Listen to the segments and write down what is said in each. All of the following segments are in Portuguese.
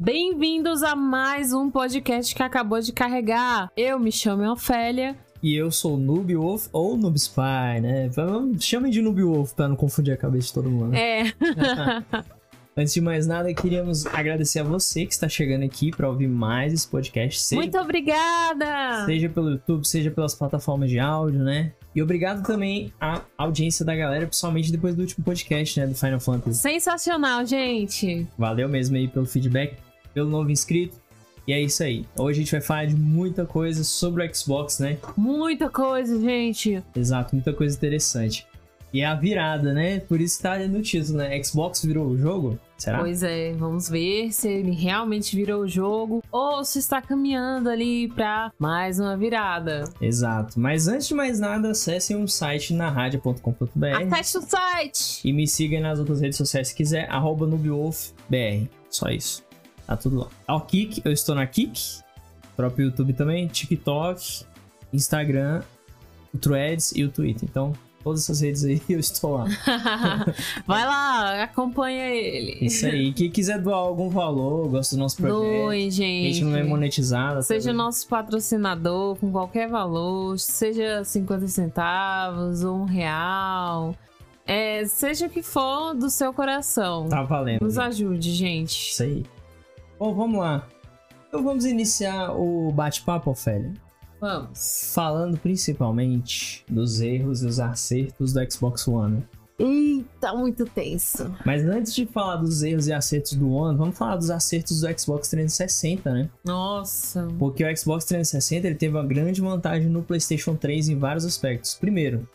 Bem-vindos a mais um podcast que acabou de carregar. Eu me chamo Ofélia. E eu sou o Noob Wolf ou Noob Spy, né? Chamem de Noob Wolf pra não confundir a cabeça de todo mundo. É. Antes de mais nada, queríamos agradecer a você que está chegando aqui para ouvir mais esse podcast. Seja, Muito obrigada! Seja pelo YouTube, seja pelas plataformas de áudio, né? E obrigado também à audiência da galera, principalmente depois do último podcast, né? Do Final Fantasy. Sensacional, gente! Valeu mesmo aí pelo feedback, pelo novo inscrito. E é isso aí. Hoje a gente vai falar de muita coisa sobre o Xbox, né? Muita coisa, gente. Exato, muita coisa interessante. E é a virada, né? Por isso tá no título, né? Xbox virou o jogo? Será? Pois é, vamos ver se ele realmente virou o jogo ou se está caminhando ali para mais uma virada. Exato. Mas antes de mais nada, acessem um site na rádio.com.br. Acesse o site! E me siga nas outras redes sociais se quiser, arroba. Só isso. Tá tudo lá. Ao Kik, eu estou na Kik, próprio YouTube também, TikTok, Instagram, o Threads e o Twitter. Então, todas essas redes aí, eu estou lá. Vai lá, acompanha ele. Isso aí. Quem quiser doar algum valor, gosta do nosso projeto. Doe, gente. A gente não é monetizado. Seja nosso patrocinador com qualquer valor, seja 50 centavos ou um real. É, seja o que for do seu coração. Tá valendo. Nos ajude, gente. Isso aí. Bom, vamos lá. Então vamos iniciar o bate-papo, Ofélia. Vamos. Falando principalmente dos erros e os acertos do Xbox One. Eita, muito tenso. Mas antes de falar dos erros e acertos do One, vamos falar dos acertos do Xbox 360, né? Nossa. Porque o Xbox 360 ele teve uma grande vantagem no PlayStation 3 em vários aspectos. Primeiro,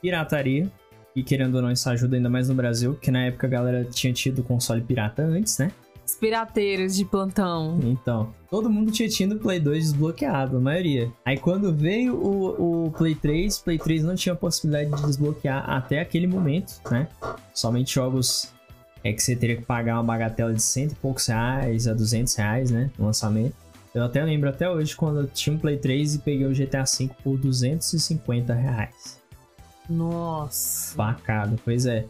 pirataria. E querendo ou não, isso ajuda ainda mais no Brasil, porque na época a galera tinha tido console pirata antes, né? Os pirateiros de plantão. Então, todo mundo tinha tido o Play 2 desbloqueado, a maioria. Aí quando veio o, o Play 3, Play 3 não tinha possibilidade de desbloquear até aquele momento, né? Somente jogos é que você teria que pagar uma bagatela de cento e poucos reais a 200 reais, né? No lançamento. Eu até lembro até hoje quando eu tinha um Play 3 e peguei o GTA V por 250 reais. Nossa. Facado, pois é.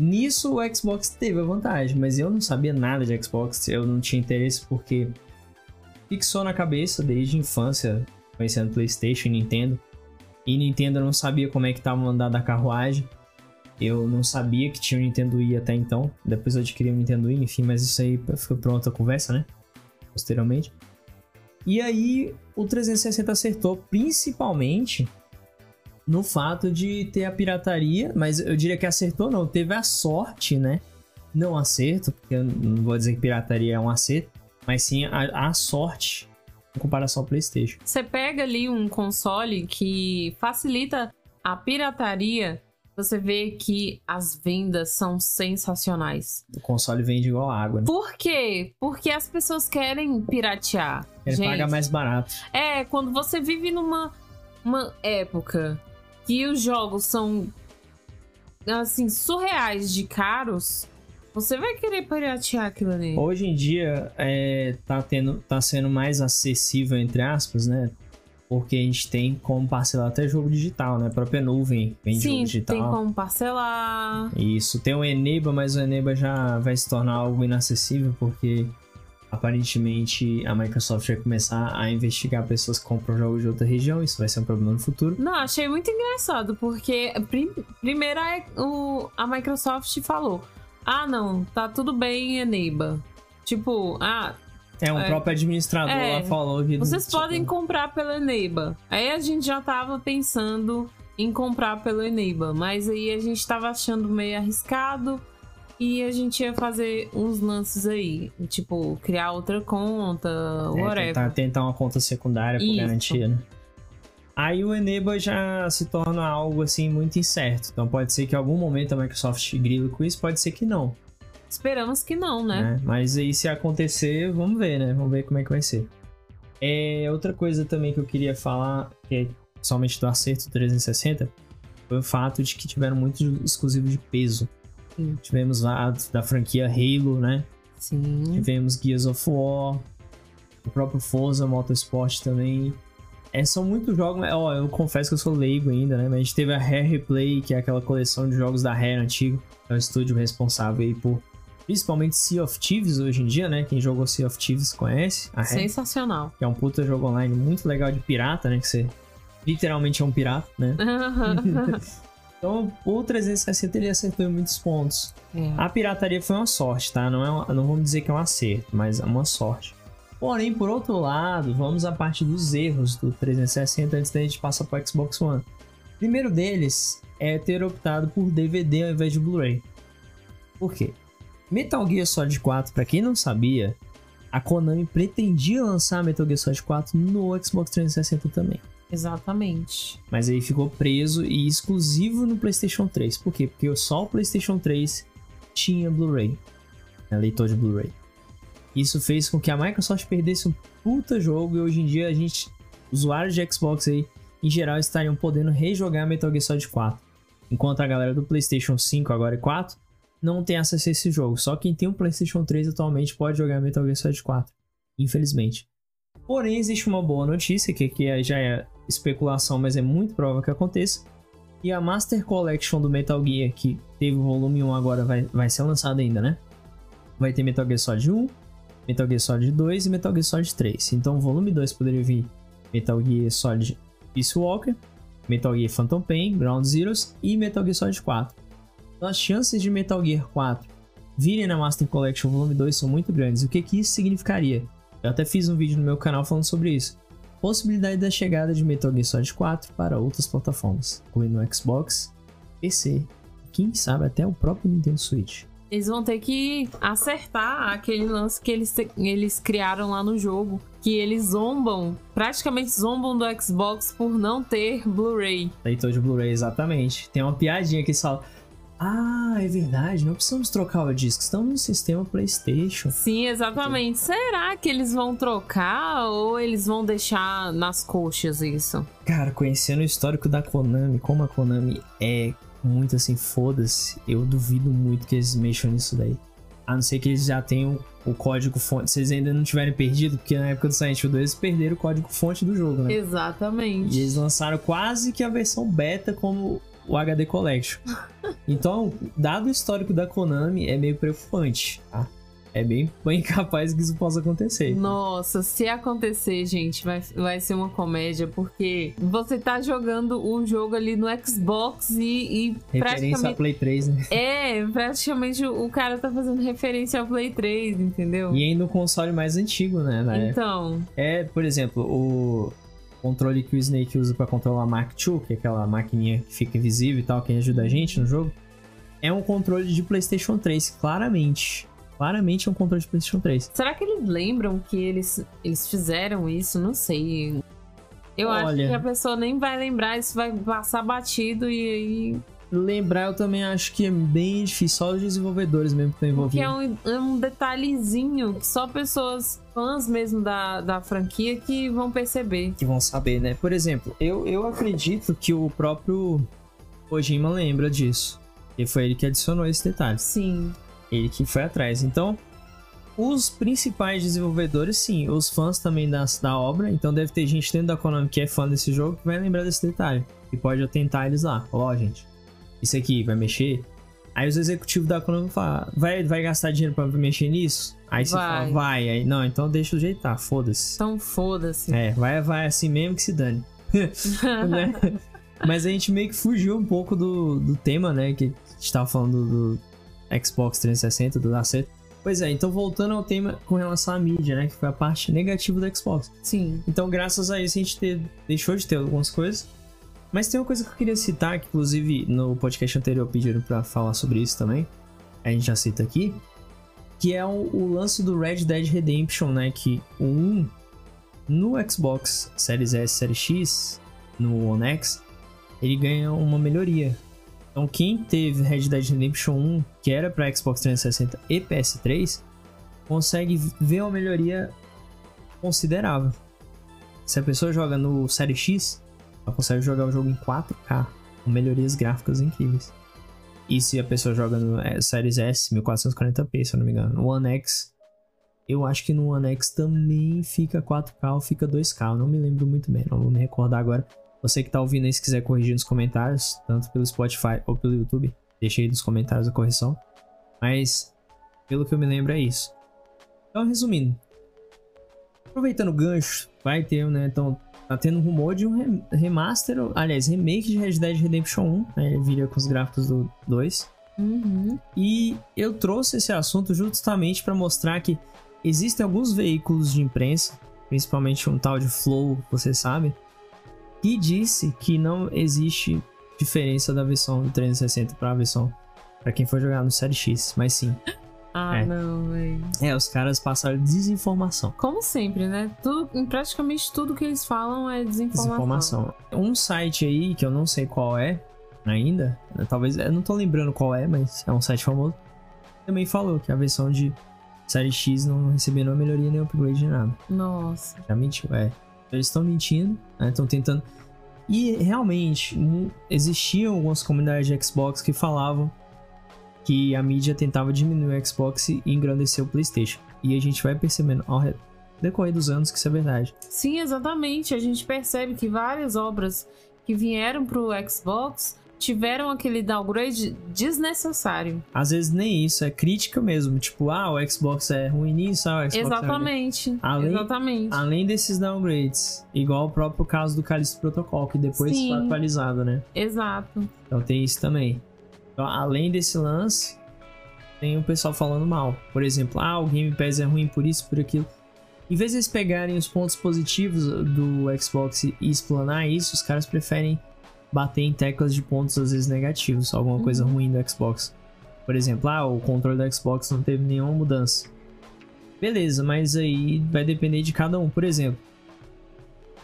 Nisso o Xbox teve a vantagem, mas eu não sabia nada de Xbox, eu não tinha interesse porque fixou na cabeça desde a infância, conhecendo PlayStation e Nintendo. E Nintendo não sabia como é que tava andando a carruagem. Eu não sabia que tinha o Nintendo Wii até então. Depois eu adquiri o Nintendo Wii, enfim, mas isso aí ficou pronta a conversa, né? Posteriormente. E aí o 360 acertou principalmente no fato de ter a pirataria, mas eu diria que acertou não, teve a sorte, né? Não acerto, porque eu não vou dizer que pirataria é um acerto, mas sim a, a sorte em comparação ao PlayStation. Você pega ali um console que facilita a pirataria, você vê que as vendas são sensacionais. O console vende igual água, né? Por quê? Porque as pessoas querem piratear. Ele paga mais barato. É, quando você vive numa uma época que os jogos são assim surreais de caros, você vai querer piratear aquilo ali. Hoje em dia é, tá, tendo, tá sendo mais acessível, entre aspas, né? Porque a gente tem como parcelar até jogo digital, né? A própria nuvem vende Sim, jogo digital. tem como parcelar. Isso, tem o Eneba, mas o Eneba já vai se tornar algo inacessível porque aparentemente a Microsoft vai começar a investigar pessoas que compram jogos de outra região, isso vai ser um problema no futuro. Não, achei muito engraçado, porque prim primeiro a, o, a Microsoft falou: ah, não, tá tudo bem, Eneba. Tipo, ah. É, um é, próprio administrador é, lá falou que. Vocês tipo... podem comprar pela Eneba. Aí a gente já tava pensando em comprar pelo Eneba, mas aí a gente tava achando meio arriscado e a gente ia fazer uns lances aí. Tipo, criar outra conta, é, whatever. Tentar, tentar uma conta secundária por garantia, né? Aí o Eneba já se torna algo assim muito incerto. Então pode ser que em algum momento a Microsoft grille com isso, pode ser que não. Esperamos que não, né? É, mas aí se acontecer, vamos ver, né? Vamos ver como é que vai ser. É, outra coisa também que eu queria falar, que é somente do acerto 360, foi o fato de que tiveram muitos exclusivos de peso. Sim. Tivemos lá da franquia Halo, né? Sim. Tivemos Gears of War, o próprio Forza Motorsport também. É, são muitos jogos, ó, eu confesso que eu sou leigo ainda, né? Mas a gente teve a Rare Replay, que é aquela coleção de jogos da Rare antigo, é o estúdio responsável aí por Principalmente Sea of Thieves hoje em dia, né? Quem jogou Sea of Thieves conhece. A Red, Sensacional. que é um puta jogo online muito legal de pirata, né? Que você literalmente é um pirata, né? Então, o 360 ele acertou em muitos pontos. É. A pirataria foi uma sorte, tá? Não, é uma- não vamos dizer que é um acerto, mas é uma sorte. Porém, por outro lado, vamos à parte dos erros do 360 antes da gente passar para o Xbox One. O primeiro deles é ter optado por DVD ao invés de Blu-ray. Por quê? Metal Gear Solid 4, para quem não sabia, a Konami pretendia lançar Metal Gear Solid 4 no Xbox 360 também. Exatamente. Mas aí ficou preso e exclusivo no PlayStation 3. Por quê? Porque só o PlayStation 3 tinha Blu-ray, né, leitor de Blu-ray. Isso fez com que a Microsoft perdesse um puta jogo e hoje em dia a gente, usuários de Xbox aí, em geral, estariam podendo rejogar Metal Gear Solid 4. Enquanto a galera do PlayStation 5 agora e 4 não tem acesso a esse jogo. Só quem tem um PlayStation 3 atualmente pode jogar Metal Gear Solid 4. Infelizmente. Porém, existe uma boa notícia, que aqui é- já é especulação, mas é muito provável que aconteça. E a Master Collection do Metal Gear, que teve o volume 1 agora, vai, vai ser lançado ainda, né? Vai ter Metal Gear Solid 1, Metal Gear Solid 2 e Metal Gear Solid 3. Então, o volume 2 poderia vir Metal Gear Solid Peace Walker, Metal Gear Phantom Pain, Ground Zeroes e Metal Gear Solid 4. Então, as chances de Metal Gear 4 virem na Master Collection Volume 2 são muito grandes. O que, que isso significaria? Eu até fiz um vídeo no meu canal falando sobre isso. Possibilidade da chegada de Metal Gear Solid 4 para outras plataformas, incluindo o Xbox, PC, quem sabe até o próprio Nintendo Switch. Eles vão ter que acertar aquele lance que eles, eles criaram lá no jogo. Que eles zombam, praticamente zombam do Xbox por não ter Blu-ray. Leitor de Blu-ray, exatamente. Tem uma piadinha que eles falam: Ah, é verdade, não precisamos trocar o disco, estamos no sistema PlayStation. Sim, exatamente. Será que eles vão trocar ou eles vão deixar nas coxas isso? Cara, conhecendo o histórico da Konami, como a Konami é muito assim, foda-se, eu duvido muito que eles mexam nisso daí. A não ser que eles já tenham o código fonte. Se eles ainda não tiverem perdido, porque na época do Silent Hill 2 eles perderam o código fonte do jogo, né? Exatamente. E eles lançaram quase que a versão beta como o HD Collection. Então, dado o histórico da Konami, é meio preocupante, tá? É bem, bem capaz que isso possa acontecer. Nossa, se acontecer, gente, vai, vai ser uma comédia, porque você tá jogando o jogo ali no Xbox e, e Referência a praticamente. Play 3, né? É, praticamente o o cara tá fazendo referência ao Play 3, entendeu? E ainda o console mais antigo, né? Época. Então, É, por exemplo, o controle que o Snake usa pra controlar a Mark II, que é aquela maquininha que fica invisível e tal, que ajuda a gente no jogo, é um controle de PlayStation 3, claramente. Claramente é um controle de PlayStation 3. será que eles lembram que eles, eles fizeram isso? Não sei. Eu acho Olha. que a pessoa nem vai lembrar, isso vai passar batido e aí. Lembrar, eu também acho que é bem difícil, só os desenvolvedores mesmo que estão Porque envolvidos. é um, é um detalhezinho que só pessoas fãs mesmo da, da franquia que vão perceber. que vão saber, né? Por exemplo, eu, eu acredito que o próprio Kojima lembra disso. E foi ele que adicionou esse detalhe. Sim. Ele que foi atrás. Então, os principais desenvolvedores, sim, os fãs também da, da obra. Então, deve ter gente dentro da Konami que é fã desse jogo que vai lembrar desse detalhe. E pode atentar eles lá. Ó, ó, gente, isso aqui vai mexer. Aí os executivos da Konami falam, vai, vai gastar dinheiro pra mexer nisso? Aí você Vai. fala, vai. Aí, não, então deixa do jeito tá, foda-se. Então foda-se. É, vai, vai assim mesmo que se dane. né? Mas a gente meio que fugiu um pouco do, do tema, né? Que a gente tava falando do, do Xbox 360, do acerto. Pois é, então voltando ao tema com relação à mídia, né? Que foi a parte negativa do Xbox. Sim. Então, graças a isso, a gente deixou de ter algumas coisas. Mas tem uma coisa que eu queria citar, que inclusive no podcast anterior pediram pra falar sobre isso também. A gente já cita aqui. Que é o, o lance do Red Dead Redemption, né? Que o 1 no Xbox Series S, Series X, no One X, ele ganha uma melhoria. Então, quem teve Red Dead Redemption 1, que era para Xbox 360 e PS3, consegue ver uma melhoria considerável. Se a pessoa joga no Série X, ela consegue jogar o jogo em 4K, com melhorias gráficas incríveis. E se a pessoa joga no é, Series S, 1440p, se eu não me engano. No One X, eu acho que no One X também fica 4K ou fica 2K, eu não me lembro muito bem, não vou me recordar agora. Você que tá ouvindo aí, se quiser corrigir nos comentários, tanto pelo Spotify ou pelo YouTube, deixa aí nos comentários a correção. Mas Pelo que eu me lembro, é isso. Então, resumindo. Aproveitando o gancho, vai ter, né? Então, tá tendo um rumor de um remaster, aliás, remake de Red Dead Redemption 1. Né, ele viria com os gráficos do 2. Uhum. E eu trouxe esse assunto justamente para mostrar que existem alguns veículos de imprensa, principalmente um tal de Flow, você sabe, que disse que não existe diferença da versão do 360 para a versão para quem for jogar no Série X, mas sim. Ah, É. não, velho. É, os caras passaram desinformação. Como sempre, né? Tudo, praticamente tudo que eles falam é desinformação. Desinformação. Um site aí que eu não sei qual é ainda, né, talvez eu não tô lembrando qual é, mas é um site famoso. Também falou que a versão de Série X não recebeu nenhuma melhoria nem upgrade de nada. Nossa. Já mentiu, é. Eles estão mentindo, né? Estão tentando. E realmente, existiam algumas comunidades de Xbox que falavam que a mídia tentava diminuir o Xbox e engrandecer o PlayStation. E a gente vai percebendo ao re- decorrer dos anos que isso é verdade. Sim, exatamente. A gente percebe que várias obras que vieram pro Xbox tiveram aquele downgrade desnecessário. Às vezes nem isso, é crítica mesmo. Tipo, ah, o Xbox é ruim nisso, ah, o Xbox é ruim. exatamente. Além- Exatamente. Além desses downgrades, igual o próprio caso do Callisto Protocol, que depois Sim. foi atualizado, né? Exato. Então tem isso também. Então, além desse lance, tem o pessoal falando mal. Por exemplo, ah, o Game Pass é ruim por isso, por aquilo. Em vez de eles pegarem os pontos positivos do Xbox e explanar isso, os caras preferem bater em teclas de pontos às vezes negativos, alguma coisa ruim do Xbox. Por exemplo, ah, o controle do Xbox não teve nenhuma mudança. Beleza, mas aí vai depender de cada um. Por exemplo,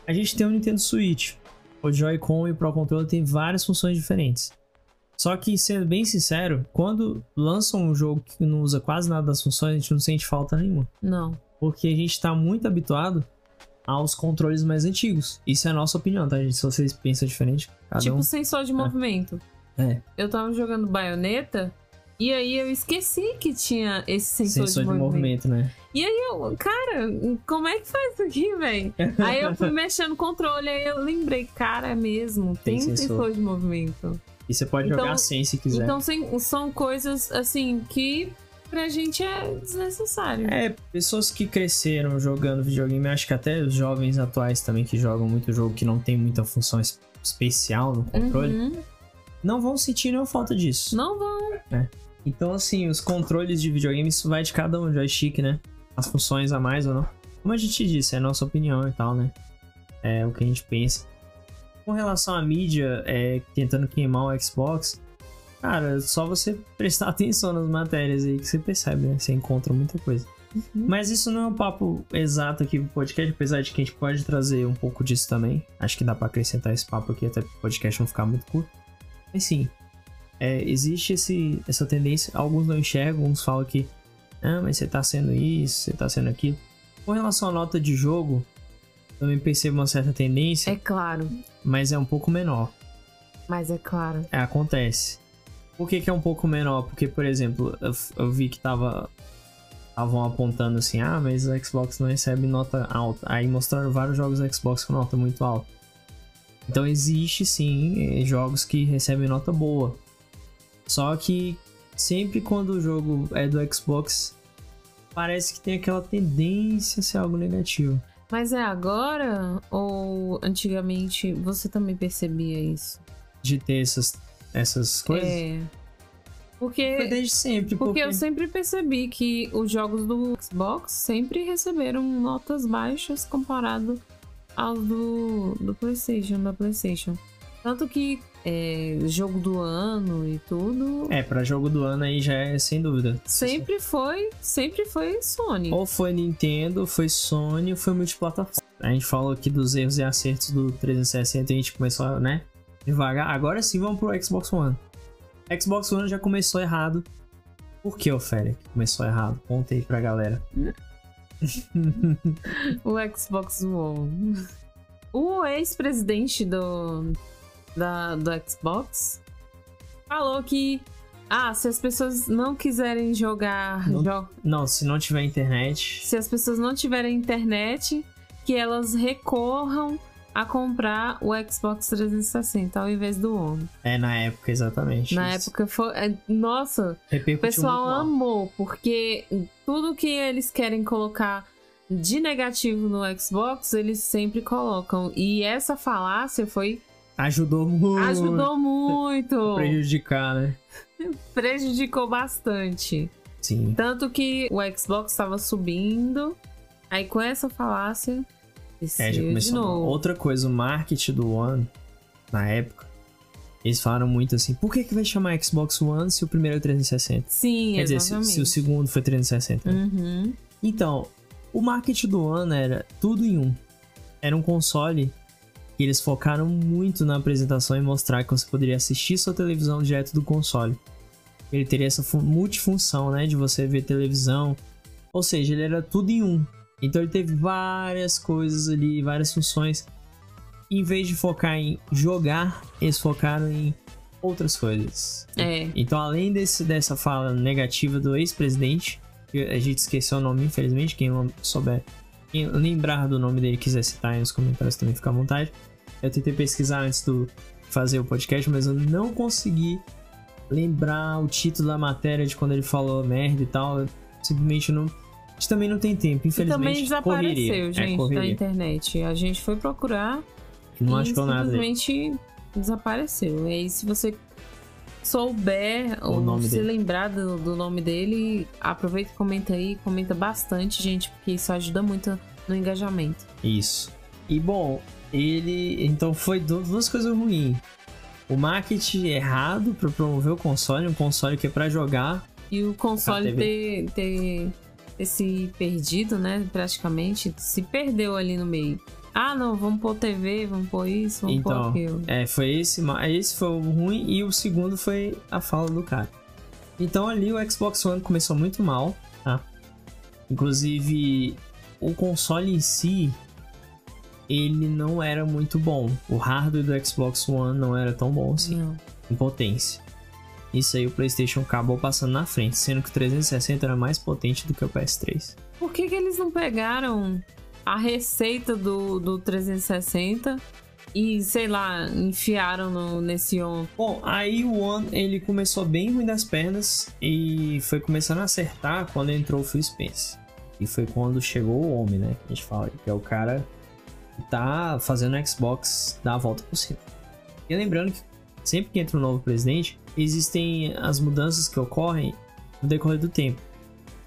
a gente tem o Nintendo Switch. O Joy-Con e o Pro Controller tem várias funções diferentes. Só que, sendo bem sincero, quando lançam um jogo que não usa quase nada das funções, a gente não sente falta nenhuma. Não. Porque a gente tá muito habituado aos controles mais antigos. Isso é a nossa opinião, tá, gente? Se vocês pensam diferente, cada tipo um. sensor de movimento. É, Eu tava jogando baioneta e aí eu esqueci que tinha esse sensor, sensor de, de movimento. movimento, né? E aí eu, cara, como é que faz isso aqui, velho? aí eu fui mexendo no controle, aí eu lembrei, cara, é mesmo, tem, Tem sensor. sensor de movimento. E você pode Então- jogar sem se quiser. Então são coisas assim que pra gente é desnecessário. É, pessoas que cresceram jogando videogame, acho que até os jovens atuais também que jogam muito jogo que não tem muita função es- especial no controle, Uhum. não vão sentir nenhuma falta disso. Não vão. Então, assim, os controles de videogame, isso vai de cada um, joystick, né? As funções a mais ou não. Como a gente disse, é a nossa opinião e tal, né? É o que a gente pensa. Com relação à mídia, é, tentando queimar o Xbox, cara, só você prestar atenção nas matérias aí que você percebe, né? Você encontra muita coisa. Uhum. Mas isso não é um papo exato aqui pro podcast, apesar de que a gente pode trazer um pouco disso também. Acho que dá pra acrescentar esse papo aqui, até pro podcast não ficar muito curto. Mas sim, é, existe esse, essa tendência, alguns não enxergam, uns falam que ah, mas você tá sendo isso, você tá sendo aquilo. Com relação à nota de jogo, também percebo uma certa tendência, É claro, mas é um pouco menor. mas é claro. É, acontece. Por que, que é um pouco menor? Porque, por exemplo, eu, eu vi que tava. Estavam apontando assim, ah, mas o Xbox não recebe nota alta. Aí mostraram vários jogos do Xbox com nota muito alta. Então existe sim eh, jogos que recebem nota boa. Só que sempre quando o jogo é do Xbox, parece que tem aquela tendência a ser algo negativo. Mas é agora ou antigamente você também percebia isso? De ter essas, essas coisas. É. Porque Foi desde sempre. Porque eu sempre percebi que os jogos do Xbox sempre receberam notas baixas comparado aos do, do PlayStation, da PlayStation. Tanto que é, jogo do ano e tudo É, pra jogo do ano aí já é sem dúvida. sempre foi, sempre foi Sony. Ou foi Nintendo, ou foi Sony, ou foi multiplataforma. A gente falou aqui dos erros e acertos do 360 e a gente começou, né? Devagar. Agora sim vamos pro Xbox One. Xbox One já começou errado. Por que, Ofélia, que começou errado? Conta aí pra galera. O Xbox One. O ex-presidente do, da, do Xbox falou que ah, se as pessoas não quiserem jogar Não- jo- Não, se não tiver internet. se as pessoas não tiverem internet, que elas recorram a comprar o Xbox 360 ao invés do One. É, na época, exatamente. Na isso. época foi. é, Nossa, o pessoal amou, porque tudo que eles querem colocar de negativo no Xbox, eles sempre colocam. E essa falácia foi. Ajudou muito. ajudou muito. Prejudicar, né? Prejudicou bastante. Sim. Tanto que o Xbox estava subindo. Aí com essa falácia. É, já começou. Outra coisa, o marketing do One, na época, eles falaram muito assim, por que que vai chamar Xbox One se o primeiro é o 360? Sim, Quer dizer, se, exatamente. se o segundo foi 360. né? Uhum. Então, o marketing do One era tudo em um. Era um console que eles focaram muito na apresentação e mostrar que você poderia assistir sua televisão direto do console. Ele teria essa fu- multifunção, né, de você ver televisão. Ou seja, ele era tudo em um. Então ele teve várias coisas ali, várias funções. Em vez de focar em jogar, eles focaram em outras coisas. É. Então, além desse, dessa fala negativa do ex-presidente, que a gente esqueceu o nome, infelizmente, quem não souber, quem lembrar do nome dele quiser citar aí nos comentários também fica à vontade. Eu tentei pesquisar antes do fazer o podcast, mas eu não consegui lembrar o título da matéria de quando ele falou merda e tal. Eu simplesmente não. A gente também não tem tempo, E infelizmente. também desapareceu, correria. gente, é, da internet. A gente foi procurar Não e achou nada simplesmente desapareceu. E aí, se você souber O ou nome se dele. lembrar do, do nome dele, aproveita e comenta aí, comenta bastante, gente, porque isso ajuda muito no engajamento. Isso. E bom, ele. Então foi du- duas coisas ruins. O marketing errado para promover o console, um console que é para jogar. E o console ter, ter, ter se perdido, né? Praticamente, se perdeu ali no meio. Ah, não, vamos pôr TV, vamos pôr isso, vamos pôr Então, aquilo. É, foi esse, esse foi o ruim e o segundo foi a fala do cara. Então ali o Xbox One começou muito mal, tá? Inclusive o console em si ele não era muito bom. O hardware do Xbox One não era tão bom assim, Não. em potência. Isso aí o PlayStation acabou passando na frente, sendo que o 360 era mais potente do que o PS3. Por que, que eles não pegaram a receita do, do 360 e, sei lá, enfiaram no, nesse on? Bom, aí o One ele começou bem ruim das pernas e foi começando a acertar quando entrou o Phil Spencer. E foi quando chegou o homem, né? Que a gente fala, que é o cara tá fazendo o Xbox dar a volta por cima. E lembrando que sempre que entra um novo presidente, existem as mudanças que ocorrem no decorrer do tempo.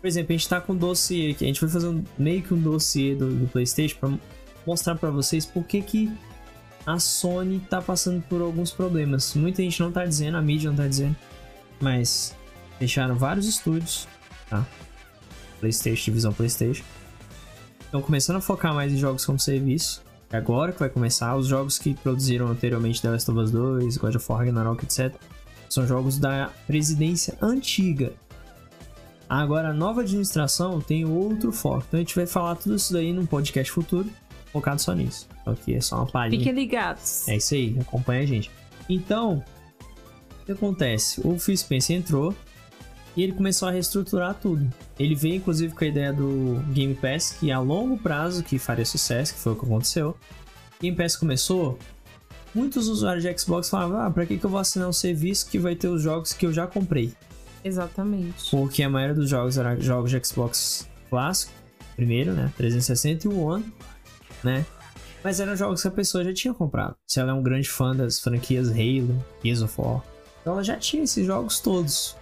Por exemplo, a gente tá com um dossiê aqui, a gente vai fazer um, meio que um dossiê do, do PlayStation para mostrar para vocês por que que a Sony tá passando por alguns problemas. Muita gente não tá dizendo, a mídia não tá dizendo, mas fecharam vários estúdios, tá? PlayStation, divisão PlayStation. Estão começando a focar mais em jogos como serviço. É agora que vai começar. Os jogos que produziram anteriormente The Last of Us 2, God of War, Ragnarok, etc. São jogos da presidência antiga. Agora, a nova administração tem outro foco. Então a gente vai falar tudo isso daí num podcast futuro, focado só nisso. Então aqui é só uma palhinha. Fiquem ligados. É isso aí, acompanha a gente. Então, o que acontece? O Phil Spencer entrou e ele começou a reestruturar tudo. Ele veio inclusive com a ideia do Game Pass, que a longo prazo que faria sucesso, que foi o que aconteceu. Game Pass começou, muitos usuários de Xbox falavam: "Ah, para que que eu vou assinar um serviço que vai ter os jogos que eu já comprei?" Exatamente. Porque a maioria dos jogos era jogos de Xbox clássico, primeiro, né? 360 e o One, né? Mas eram jogos que a pessoa já tinha comprado. Se ela é um grande fã das franquias Halo, Gears of War, então ela já tinha esses jogos todos.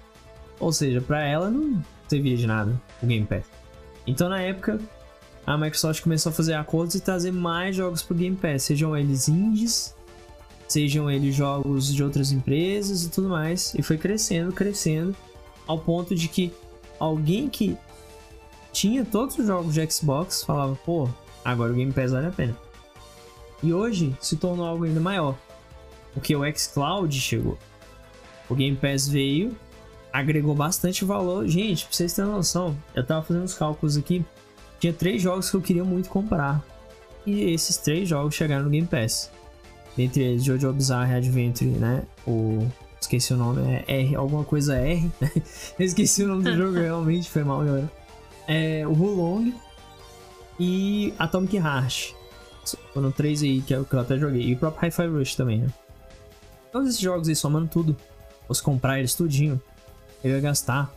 Ou seja, pra ela não servia de nada o Game Pass. Então na época, a Microsoft começou a fazer acordos e trazer mais jogos pro Game Pass, sejam eles indies, sejam eles jogos de outras empresas e tudo mais. E foi crescendo, crescendo, ao ponto de que alguém que tinha todos os jogos de Xbox falava, pô, agora o Game Pass vale a pena. E hoje se tornou algo ainda maior, porque o xCloud chegou. O Game Pass veio, agregou bastante valor. Gente, pra vocês terem noção, eu tava fazendo os cálculos aqui, tinha três jogos que eu queria muito comprar. E esses três jogos chegaram no Game Pass. Dentre eles, Jojo Bizarre Adventure, né? O esqueci o nome, é R, alguma coisa R, né? Esqueci o nome do jogo, realmente foi mal, galera. É, o Hulong e Atomic Heart. Foram três aí que eu, que eu até joguei. E o próprio Hi-Fi Rush também, né? Todos esses jogos aí, somando tudo, fosse comprar eles tudinho, eu ia gastar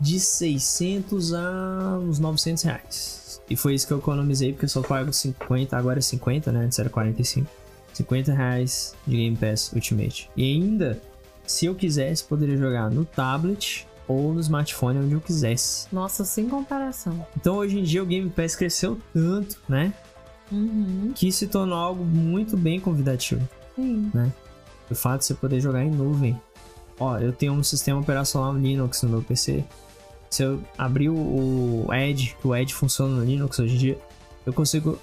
de 600 a uns 900 reais. E foi isso que eu economizei, porque eu só pago 50, agora é 50, né? Antes era 45. 50 reais de Game Pass Ultimate. E ainda, se eu quisesse, poderia jogar no tablet ou no smartphone, onde eu quisesse. Nossa, sem comparação. Então hoje em dia o Game Pass cresceu tanto, né? Uhum. Que se tornou algo muito bem convidativo. Sim. O fato de você poder jogar em nuvem. Ó, eu tenho um sistema operacional Linux no meu PC. Se eu abrir o Edge, que o Edge funciona no Linux hoje em dia, eu consigo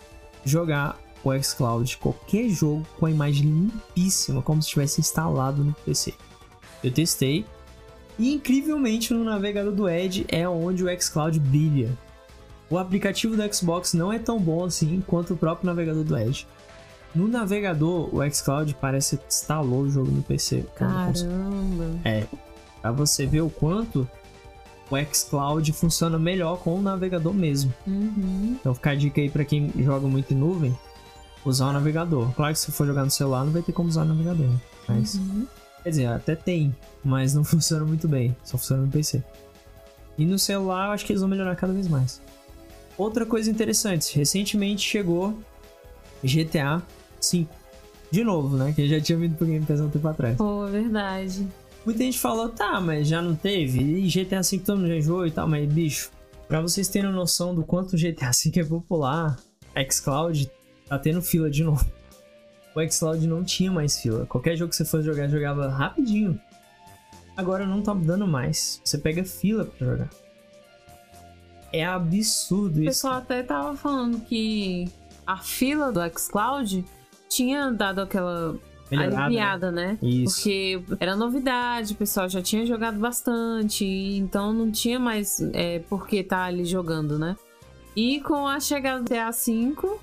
jogar o xCloud, qualquer jogo com a imagem limpíssima, como se estivesse instalado no PC. Eu testei e incrivelmente no navegador do Edge é onde o xCloud brilha. O aplicativo do Xbox não é tão bom assim quanto o próprio navegador do Edge. No navegador, o xCloud parece que instalou o jogo no PC. Caramba. É, pra você ver o quanto o xCloud funciona melhor com o navegador mesmo. Uhum. Então fica a dica aí pra quem joga muito em nuvem, usar o navegador. Claro que se for jogar no celular não vai ter como usar o navegador, né? mas Uhum. quer dizer, até tem, mas não funciona muito bem, só funciona no PC. E no celular eu acho que eles vão melhorar cada vez mais. Outra coisa interessante, recentemente chegou GTA V. De novo, né? Que já tinha vindo pro Game Pass há um tempo atrás. Pô, verdade. Muita gente falou, tá, mas já não teve. E GTA V todo mundo já enjoou e tal, mas bicho, pra vocês terem noção do quanto o GTA V é popular, xCloud tá tendo fila de novo. O xCloud não tinha mais fila. Qualquer jogo que você fosse jogar, jogava rapidinho. Agora não tá dando mais. Você pega fila pra jogar. É absurdo O isso. pessoal até tava falando que a fila do xCloud tinha dado aquela Melhorado, né? aliviada, né? Isso. Porque era novidade, o pessoal já tinha jogado bastante, então não tinha mais é, por que tá ali jogando, né? E com a chegada do GTA V,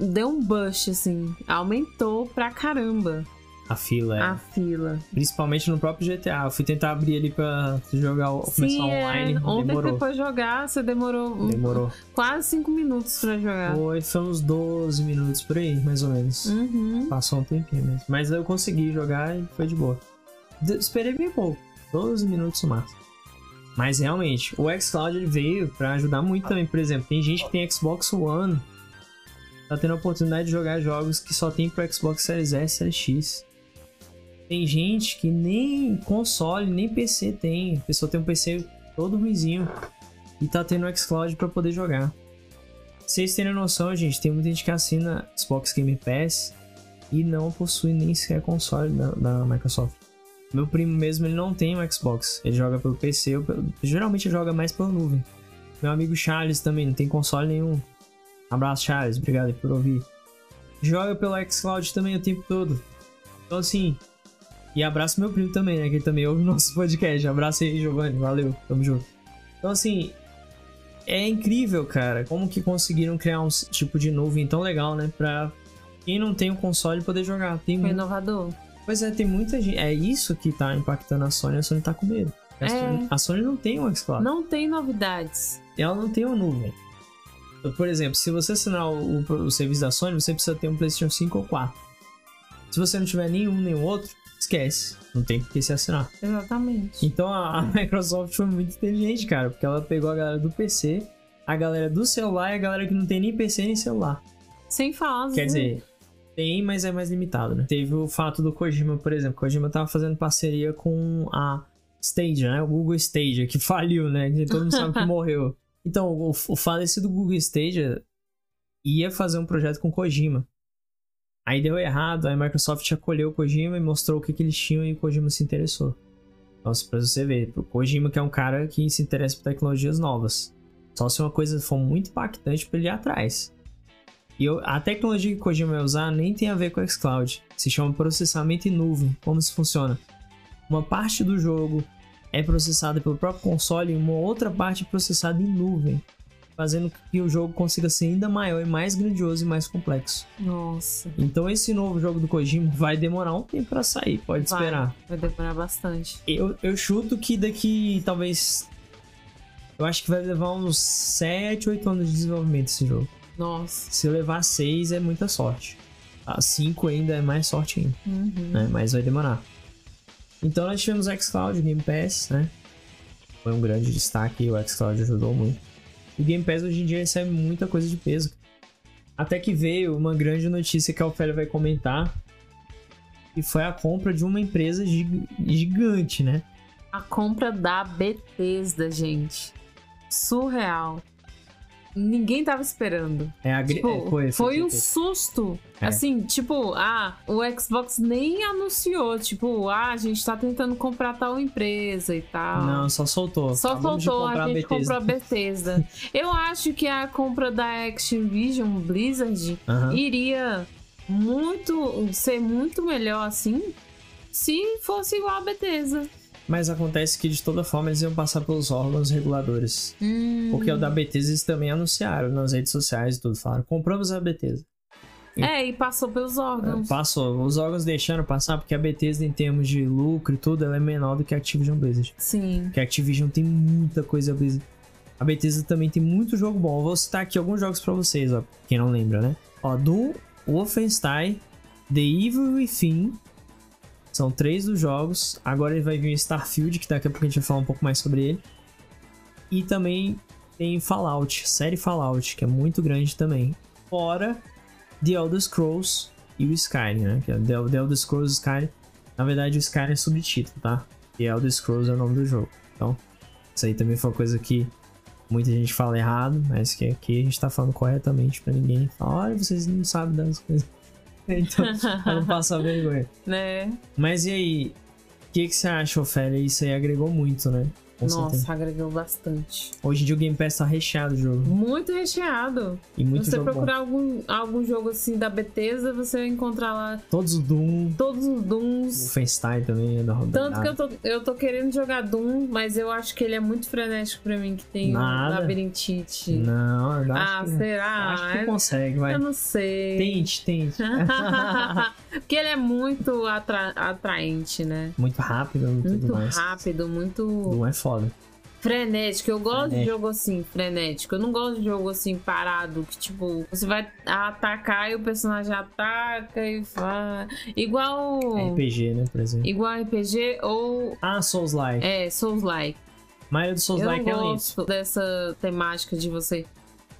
deu um bush, assim, aumentou pra caramba A fila, é. a fila. Principalmente no próprio GTA. Eu fui tentar abrir ali pra jogar, o- começar Sim, é, online. ontem demorou. você foi jogar, você demorou, Demorou. quase 5 minutos pra jogar. Foi, foi uns 12 minutos por aí, mais ou menos. Uhum. Passou um tempinho mesmo. Mas eu consegui jogar e foi de boa. De- esperei bem pouco. 12 minutos no máximo. Mas realmente, o xCloud ele veio pra ajudar muito também. Por exemplo, tem gente que tem Xbox One. Tá tendo a oportunidade de jogar jogos que só tem pro Xbox Series S e Series X. Tem gente que nem console, nem PC tem. A pessoa tem um PC todo ruizinho. E tá tendo o xCloud pra poder jogar. Vocês terem noção, gente, tem muita gente que assina Xbox Game Pass e não possui nem sequer console da, da Microsoft. Meu primo mesmo, ele não tem um Xbox. Ele joga pelo PC, pelo- geralmente joga mais pela nuvem. Meu amigo Charles também não tem console nenhum. Abraço, Charles, obrigado por ouvir. Joga pelo xCloud também o tempo todo. Então, assim. E abraço meu primo também, né? Que ele também ouve o nosso podcast. Abraço aí, Giovanni. Valeu, tamo junto. Então, assim. É incrível, cara, como que conseguiram criar um tipo de nuvem tão legal, né? Pra quem não tem o console poder jogar. Tem Foi inovador. Pois é, tem muita gente. É isso que tá impactando a Sony. A Sony tá com medo. A, É. Sony, a Sony não tem um xCloud. Não tem novidades. Ela não tem uma nuvem. Por exemplo, se você assinar o, o- o serviço da Sony, você precisa ter um PlayStation 5 ou 4. Se você não tiver nenhum nem outro, esquece. Não tem por que se assinar. Exatamente. Então a, a Microsoft foi muito inteligente, cara, porque ela pegou a galera do PC, a galera do celular e a galera que não tem nem PC nem celular. Sem falar. Quer dizer, tem, mas é mais limitado, né? Teve o fato do Kojima, por exemplo. Kojima tava fazendo parceria com a Stadia, né? O Google Stadia, que faliu, né? Que todo mundo sabe que morreu. Então, o, o falecido Google Stadia ia fazer um projeto com Kojima. Aí deu errado, aí a Microsoft acolheu o Kojima e mostrou o que, que eles tinham e o Kojima se interessou. Então, pra você ver, o Kojima que é um cara que se interessa por tecnologias novas. Só se uma coisa for muito impactante pra ele ir atrás. E eu- a tecnologia que o Kojima vai usar nem tem a ver com o xCloud. Se chama processamento em nuvem. Como isso funciona? Uma parte do jogo é processada pelo próprio console e uma outra parte é processada em nuvem, fazendo com que o jogo consiga ser ainda maior e mais grandioso e mais complexo. Nossa. Então esse novo jogo do Kojima vai demorar um tempo pra sair, pode Vai. esperar. Vai demorar bastante. Eu, eu chuto que daqui talvez eu acho que vai levar uns 7, 8 anos de desenvolvimento esse jogo. Nossa. Se levar 6 é muita sorte. A 5 ainda é mais sorte ainda, Uhum. né? Mas vai demorar. Então nós tivemos o xCloud, Game Pass, né? Foi um grande destaque, o xCloud ajudou muito. O Game Pass hoje em dia recebe muita coisa de peso. Até que veio uma grande notícia que a Ofélia vai comentar. E foi a compra de uma empresa gig- gigante, né? A compra da Bethesda, gente. Surreal. Ninguém tava esperando. É a Tipo, é, foi, foi um foi. susto. É. Assim, tipo, ah, o Xbox nem anunciou. Tipo, ah, a gente tá tentando comprar tal empresa e tal. Não, só soltou. Só Acabamos comprar a gente Bethesda. comprou a Bethesda. Eu acho que a compra da Activision Blizzard Aham. iria muito ser muito melhor assim se fosse igual a Bethesda. Mas acontece que de toda forma eles iam passar pelos órgãos reguladores. Hum. Porque o da Bethesda eles também anunciaram nas redes sociais e tudo. Falaram, compramos a Bethesda. É, e passou pelos órgãos. Passou. Os órgãos deixaram passar porque a Bethesda, em termos de lucro e tudo, ela é menor do que a Activision Blizzard. Sim. Porque a Activision tem muita coisa Blizzard. A Bethesda também tem muito jogo bom. Eu vou citar aqui alguns jogos pra vocês, ó. Quem não lembra, né? Ó, Doom, Wolfenstein, The Evil Within. São três dos jogos. Agora ele vai vir Starfield, que daqui a pouco a gente vai falar um pouco mais sobre ele. E também tem Fallout, série Fallout, que é muito grande também. Fora The Elder Scrolls e o Skyrim, né? Que é The, Elder Scrolls e Skyrim. Na verdade, o Skyrim é subtítulo, tá? The Elder Scrolls é o nome do jogo. Então, isso aí também foi uma coisa que muita gente fala errado, mas que aqui a gente tá falando corretamente pra ninguém falar, olha, vocês não sabem das coisas. Então, pra não passar vergonha. Né? Mas e aí, o que, que você acha, Ofélia? Isso aí agregou muito, né? Com certeza. Nossa, agregou bastante. Hoje em dia o Game Pass tá recheado de jogo. Muito recheado. E muito Se você jogo bom. procurar algum, algum jogo assim da Bethesda, você vai encontrar lá Todos os Doom, todos os Dooms. Wolfenstein também, é da Tanto que eu tô, eu tô querendo jogar Doom, mas eu acho que ele é muito frenético pra mim, que tem um Nada. labirintite. Não, eu ah, acho que, será? acho que Eu- consegue, vai. Eu não sei. Tente, tente. Porque ele é muito atra- atraente, né? muito rápido e tudo Muito mais. rápido, muito Doom é foda. frenético. Eu gosto de Frenético. jogo assim, frenético. Eu não gosto de jogo assim, parado, que tipo, você vai atacar e o personagem ataca e vai. Igual. RPG, né, por exemplo. Igual RPG ou. Ah, Souls-like. É, Souls-like. A maioria do Eu Souls-like não é isso. gosto dessa temática de você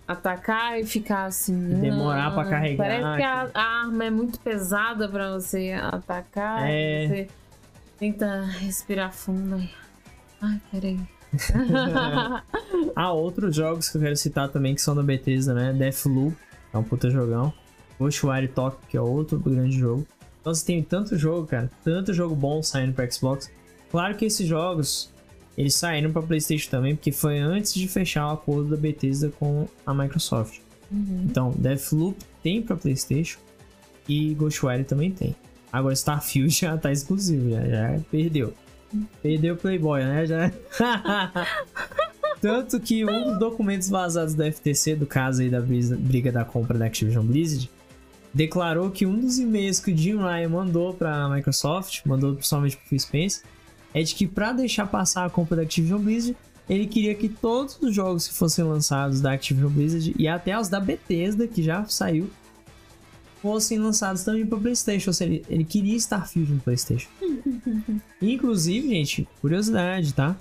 atacar e ficar assim. Demorar pra ah, carregar, Parece que a, a arma é muito pesada pra você atacar. É. e Você tenta respirar fundo. e- Ai, peraí. Há outros jogos que eu quero citar também que são da Bethesda, né? Deathloop, é um puta jogão. Ghostwire Tokyo, que é outro grande jogo. Então você tem tanto jogo, cara, tanto jogo bom saindo para Xbox. Claro que esses jogos eles saíram para PlayStation também, porque foi antes de fechar o acordo da Bethesda com a Microsoft. Então, Deathloop tem para PlayStation e Ghostwire também tem. Agora Starfield já tá exclusivo, já, já perdeu. Perdeu o Playboy, né? Já. Tanto que um dos documentos vazados do FTC, do caso aí da briga da compra da Activision Blizzard, declarou que um dos e-mails que o Jim Ryan mandou pra Microsoft, mandou principalmente pro Phil Spencer, é de que pra deixar passar a compra da Activision Blizzard, ele queria que todos os jogos que fossem lançados da Activision Blizzard e até os da Bethesda, que já saiu, fossem lançados também para PlayStation. Ou seja, ele, ele queria Starfield no PlayStation. Inclusive, gente, curiosidade, tá?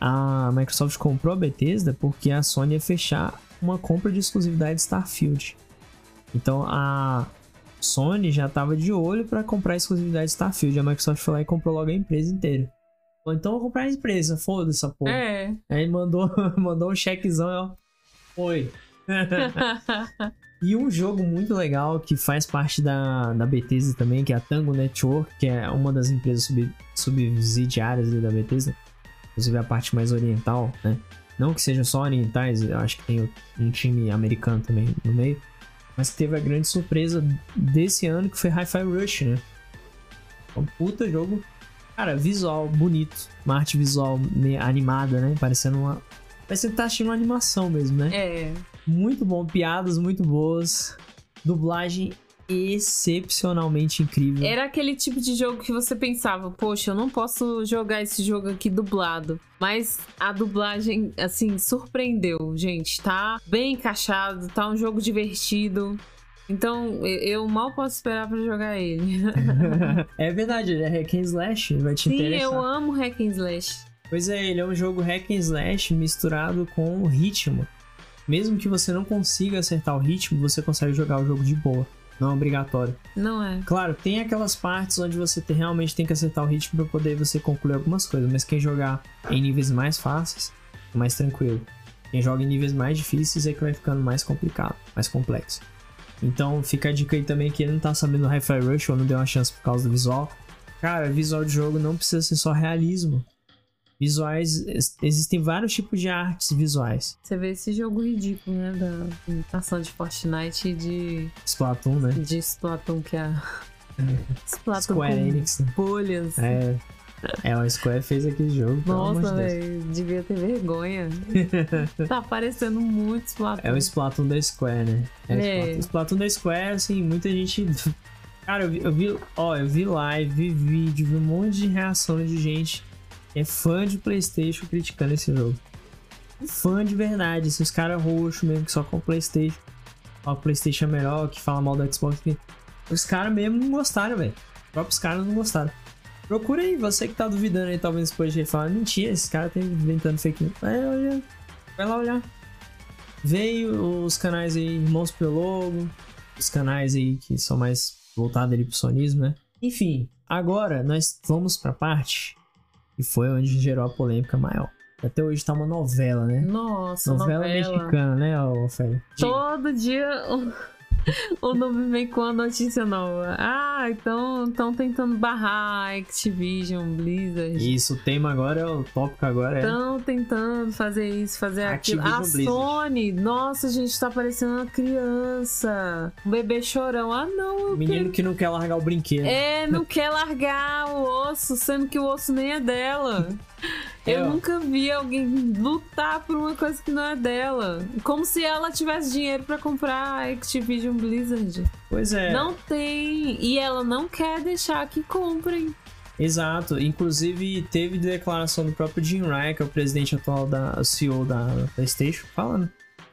A Microsoft comprou a Bethesda porque a Sony ia fechar uma compra de exclusividade de Starfield. Então a Sony já tava de olho para comprar a exclusividade de Starfield. A Microsoft foi lá e comprou logo a empresa inteira. Falou, então eu vou comprar a empresa, foda essa porra. É. Aí mandou, mandou um chequezão, ó. Foi. E um jogo muito legal que faz parte da, da Bethesda também, que é a Tango Network, que é uma das empresas sub, subsidiárias da Bethesda. Inclusive a parte mais oriental, né? Não que sejam só orientais, eu acho que tem um time americano também no meio. Mas teve a grande surpresa desse ano, que foi Hi-Fi Rush, né? Um puta jogo, cara, visual, bonito. Uma arte visual meio animada, né? Parecendo uma... Parecendo que tá assistindo uma animação mesmo, né? É. Muito bom, piadas muito boas, dublagem excepcionalmente incrível. Era aquele tipo de jogo que você pensava, poxa, eu não posso jogar esse jogo aqui dublado. Mas a dublagem, assim, surpreendeu, gente. Tá bem encaixado, tá um jogo divertido. Então, eu mal posso esperar para jogar ele. é verdade, ele é hack and slash, vai te Sim, interessar. eu amo hack and slash. Pois é, ele é um jogo hack and slash misturado com ritmo. Mesmo que você não consiga acertar o ritmo, você consegue jogar o jogo de boa. Não é obrigatório. Não é. Claro, tem aquelas partes onde você tem, realmente tem que acertar o ritmo para poder você concluir algumas coisas, mas quem jogar em níveis mais fáceis, é mais tranquilo. Quem joga em níveis mais difíceis é que vai ficando mais complicado, mais complexo. Então fica a dica aí também que ele não tá sabendo Hi-Fi Rush ou não deu uma chance por causa do visual. Cara, visual de jogo não precisa ser só realismo. Visuais, existem vários tipos de artes visuais. Você vê esse jogo ridículo, né? Da imitação de Fortnite e de. Splatoon, né? De Splatoon, que é a. Splatoon Square Enix. Né? Bolhas. É. É, o Square fez aquele jogo. Nossa, velho, devia ter vergonha. tá parecendo muito Splatoon. É o Splatoon da Square, né? É, é. Splatoon. Splatoon da Square, assim, muita gente. Cara, eu vi, eu vi, ó, eu vi live, vi vídeo, vi um monte de reação de gente é fã de PlayStation criticando esse jogo. Fã de verdade, esses caras roxos mesmo que só com PlayStation. Ó, o PlayStation é melhor, que fala mal do Xbox. Os caras mesmo não gostaram, velho. Os próprios caras não gostaram. Procura aí, você que tá duvidando aí, talvez depois de falar, mentira, esse cara tá inventando fake news. Vai olhar, vai lá olhar. Veio os canais aí, Irmãos pelo Logo, os canais aí que são mais voltados ali pro sonismo, né? Enfim, agora nós vamos pra parte e foi onde gerou a polêmica maior. Até hoje tá uma novela, né? Nossa, novela. Novela mexicana, né, Ofélia? Todo dia o nome vem com a notícia nova. Ah, então estão tentando barrar Activision, Blizzard. Isso, o tema agora é o tópico agora é. Estão tentando fazer isso, fazer Activision aquilo. A Blizzard. Sony, nossa, a gente tá parecendo uma criança. Um bebê chorão. Ah, não. Menino quero... que não quer largar o brinquedo. É, não quer largar o osso, sendo que o osso nem é dela. Eu é, nunca vi alguém lutar por uma coisa que não é dela. Como se ela tivesse dinheiro para comprar a Activision Blizzard. Pois é. Não tem. E ela não quer deixar que comprem. Exato. Inclusive, teve declaração do próprio Jim Ryan, que é o presidente atual da CEO da PlayStation, falando: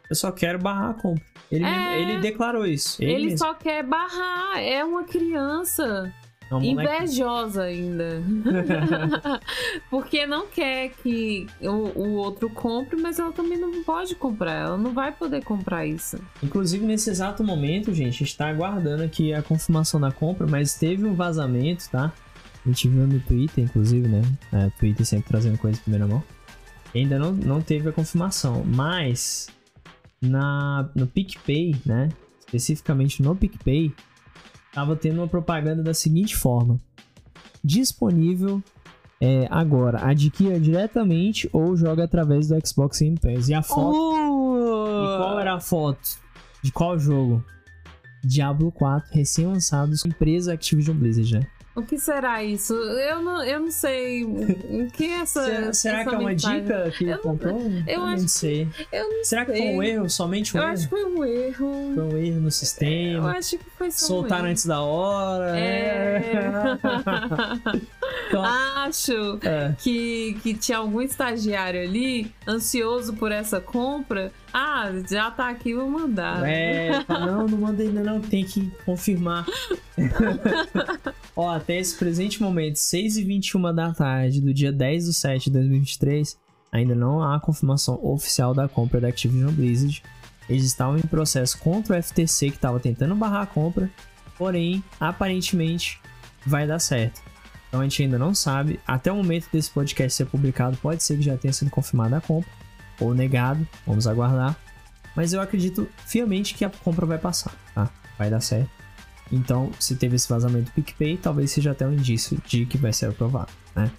Eu só quero barrar a compra. Ele, é, ele declarou isso. Ele, ele só quer barrar. É uma criança. Não, Invejosa ainda. Porque não quer que o, o, outro compre, mas ela também não pode comprar. Ela não vai poder comprar isso. Inclusive, nesse exato momento, gente, está aguardando aqui a confirmação da compra, mas teve um vazamento, tá? A gente viu no Twitter, inclusive, né? É, Twitter sempre trazendo coisa em primeira mão. Ainda não, não teve a confirmação, mas na, no PicPay, né? Especificamente no PicPay, tava tendo uma propaganda da seguinte forma: disponível é, agora, adquira diretamente ou joga através do Xbox Game Pass. E a foto. Uh! E qual era a foto? De qual jogo? Diablo 4, recém-lançado, empresa Activision Blizzard, né? O que será isso? Eu não, eu não sei. O que é essa. será, será essa que é uma dica que ele comprou? Eu, eu acho, não sei. Eu não será sei. que foi um erro? Somente um eu erro? acho que foi um erro. Foi um erro no sistema. Eu acho que foi só Soltaram um antes da hora. É. então, acho é. que, que tinha algum estagiário ali ansioso por essa compra. Ah, já tá aqui, vou mandar. É, não, não mandei ainda não, tem que confirmar. Ó, até esse presente momento, 6h21 da tarde do dia 10 de 7 de 2023, ainda não há confirmação oficial da compra da Activision Blizzard. Eles estavam em processo contra o FTC que estava tentando barrar a compra, porém, aparentemente, vai dar certo. Então a gente ainda não sabe. Até o momento desse podcast ser publicado, pode ser que já tenha sido confirmada a compra ou negado. Vamos aguardar. Mas eu acredito fiamente que a compra vai passar, tá? Vai dar certo. Então, se teve esse vazamento do PicPay, talvez seja até um indício de que vai ser aprovado, né?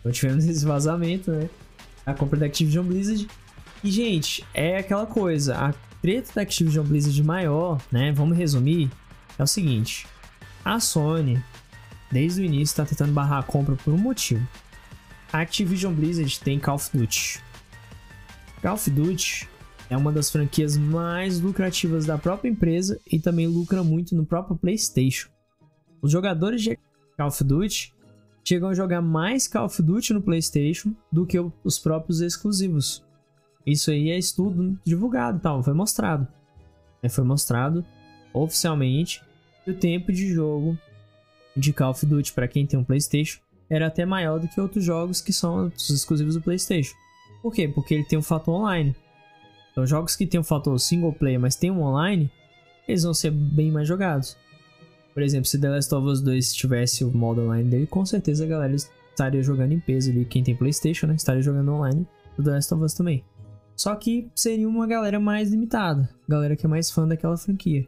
Então tivemos esse vazamento, né? A compra da Activision Blizzard. E, gente, é aquela coisa. A treta da Activision Blizzard maior, né? Vamos resumir. É o seguinte. A Sony, desde o início, está tentando barrar a compra por um motivo. A Activision Blizzard tem Call of Duty. Call of Duty É uma das franquias mais lucrativas da própria empresa e também lucra muito no próprio PlayStation. Os jogadores de Call of Duty chegam a jogar mais Call of Duty no PlayStation do que os próprios exclusivos. Isso aí é estudo divulgado, tal, foi mostrado. É, foi mostrado oficialmente que o tempo de jogo de Call of Duty para quem tem um PlayStation era até maior do que outros jogos que são os exclusivos do PlayStation. Por quê? Porque ele tem um fator online. Então, jogos que tem um fator single player, mas tem um online, eles vão ser bem mais jogados. Por exemplo, se The Last of Us 2 tivesse o modo online dele, com certeza a galera estaria jogando em peso ali. Quem tem PlayStation, né? Estaria jogando online do The Last of Us também. Só que seria uma galera mais limitada, galera que é mais fã daquela franquia.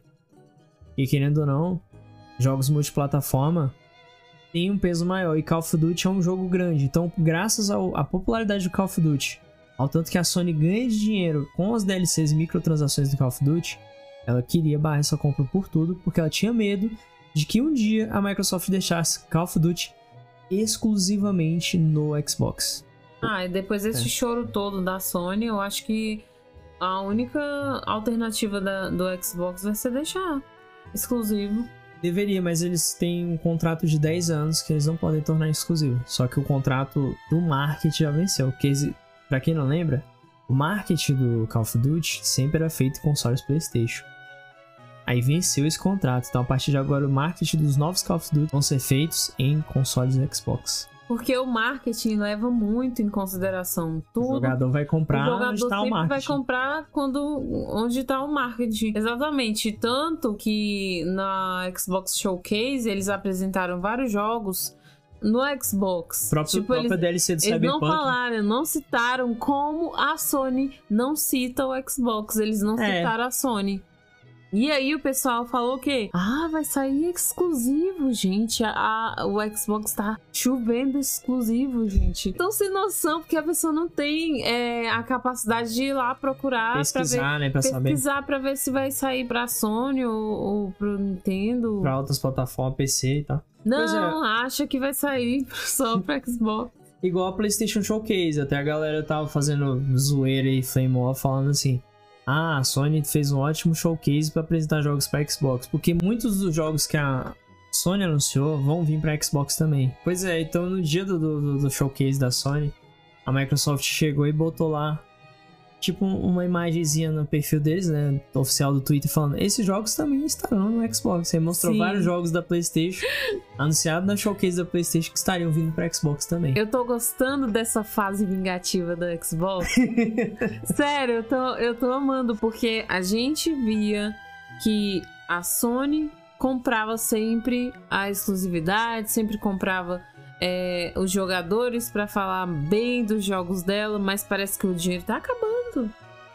E querendo ou não, jogos multiplataforma tem um peso maior e Call of Duty é um jogo grande. Então, graças à popularidade do Call of Duty, ao tanto que a Sony ganha de dinheiro com as DLCs e microtransações do Call of Duty, ela queria barrar essa compra por tudo, porque ela tinha medo de que um dia a Microsoft deixasse Call of Duty exclusivamente no Xbox. Ah, e depois desse é. choro todo da Sony, eu acho que a única alternativa da, do Xbox vai ser deixar exclusivo. Deveria, mas eles têm um contrato de 10 anos que eles não podem tornar exclusivo. Só que o contrato do marketing já venceu. Porque, pra quem não lembra, o marketing do Call of Duty sempre era feito em consoles PlayStation. Aí venceu esse contrato. Então, a partir de agora, o marketing dos novos Call of Duty vão ser feitos em consoles Xbox. Porque o marketing leva muito em consideração tudo. O jogador vai comprar o jogador onde está o marketing. vai comprar quando, onde está o marketing. Exatamente. Tanto que na Xbox Showcase eles apresentaram vários jogos no Xbox. Próprio, tipo, eles, DLC do eles Cyberpunk. não falaram, não citaram como a Sony não cita o Xbox. Eles não é. citaram a Sony. E aí o pessoal falou que ah, vai sair exclusivo, gente. A, a, o Xbox tá chovendo exclusivo, gente. Então sem noção, porque a pessoa não tem é, a capacidade de ir lá procurar pesquisar, pra ver, né, pra pesquisar saber. pra ver se vai sair pra Sony ou, ou pro Nintendo. Pra outras plataformas, PC e tal. Não, é. acha que vai sair só pra Xbox. Igual a PlayStation Showcase, até a galera tava fazendo zoeira e flame off falando assim: ah, a Sony fez um ótimo showcase para apresentar jogos para Xbox, porque muitos dos jogos que a Sony anunciou vão vir para Xbox também. Pois é, então no dia do, do, do showcase da Sony, a Microsoft chegou e botou lá tipo uma imagenzinha no perfil deles, né, oficial do Twitter, falando: esses jogos também estarão no Xbox. Aí mostrou Sim. vários jogos da PlayStation anunciado na showcase da PlayStation que estariam vindo para Xbox também. Eu tô gostando dessa fase vingativa da Xbox. Sério, eu tô, eu tô amando porque a gente via que a Sony comprava sempre a exclusividade, sempre comprava é, os jogadores para falar bem dos jogos dela, mas parece que o dinheiro tá acabando.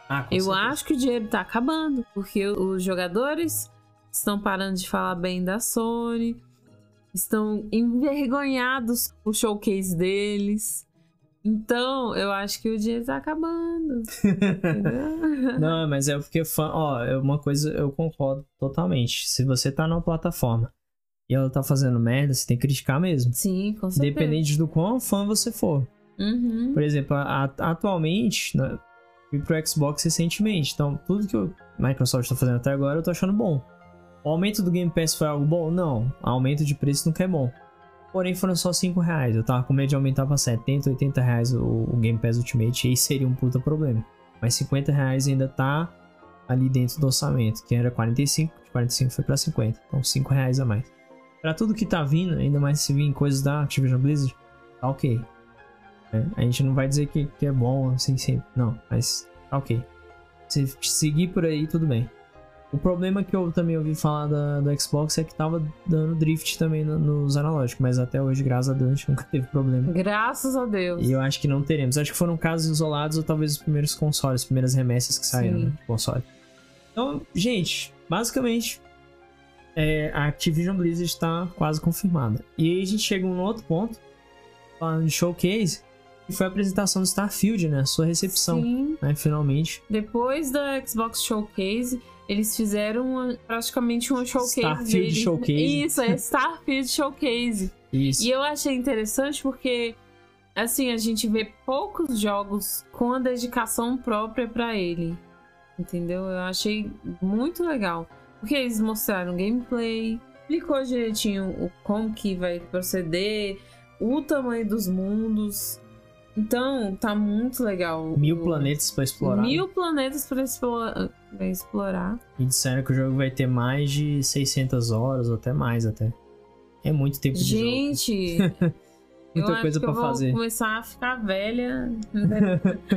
Ah, Eu certeza. acho que o dinheiro tá acabando, porque os jogadores estão parando de falar bem da Sony, estão envergonhados com o showcase deles. Então, eu acho que o dinheiro tá acabando. Não, mas é porque fã, ó, é uma coisa eu concordo totalmente. Se você tá numa plataforma e ela tá fazendo merda, você tem que criticar mesmo. Sim, com certeza. Independente do quão fã você for. Uhum. Por exemplo, a, a, atualmente, né, fui pro Xbox recentemente. Então, tudo que o Microsoft tá fazendo até agora, eu tô achando bom. O aumento do Game Pass foi algo bom? Não. Aumento de preço nunca é bom. Porém, foram só 5 reais. Eu tava com medo de aumentar pra 70, 80 reais o, o Game Pass Ultimate. E aí seria um puta problema. Mas 50 reais ainda tá ali dentro do orçamento. Que era 45, de 45 foi pra 50. Então, 5 reais a mais para tudo que tá vindo, ainda mais se vir coisas da Activision Blizzard, tá ok. É, a gente não vai dizer que, que é bom assim sempre, não, mas tá ok. Se seguir por aí, tudo bem. O problema que eu também ouvi falar da, do Xbox é que tava dando drift também no, nos analógicos, mas até hoje, graças a Deus, a gente nunca teve problema. Graças a Deus. E eu acho que não teremos. Acho que foram casos isolados ou talvez os primeiros consoles, as primeiras remessas que saíram né, console. Então, gente, basicamente, é, a Activision Blizzard está quase confirmada. E aí a gente chega num outro ponto, falando de showcase, que foi a apresentação do Starfield, né? Sua recepção, Sim. né? Finalmente. Depois da Xbox Showcase, eles fizeram uma, praticamente uma showcase. Starfield dele. Showcase. Isso, é Starfield Showcase. Isso. E eu achei interessante porque, assim, a gente vê poucos jogos com a dedicação própria para ele. Entendeu? Eu achei muito legal. Porque eles mostraram gameplay, explicou direitinho o, como que vai proceder, o tamanho dos mundos. Então, tá muito legal. Mil o- planetas pra explorar. Mil planetas pra explorar. pra explorar. E disseram que o jogo vai ter mais de 600 horas, ou até mais até. É muito tempo de jogo. Gente, Muita coisa que pra eu vou fazer. começar a ficar velha.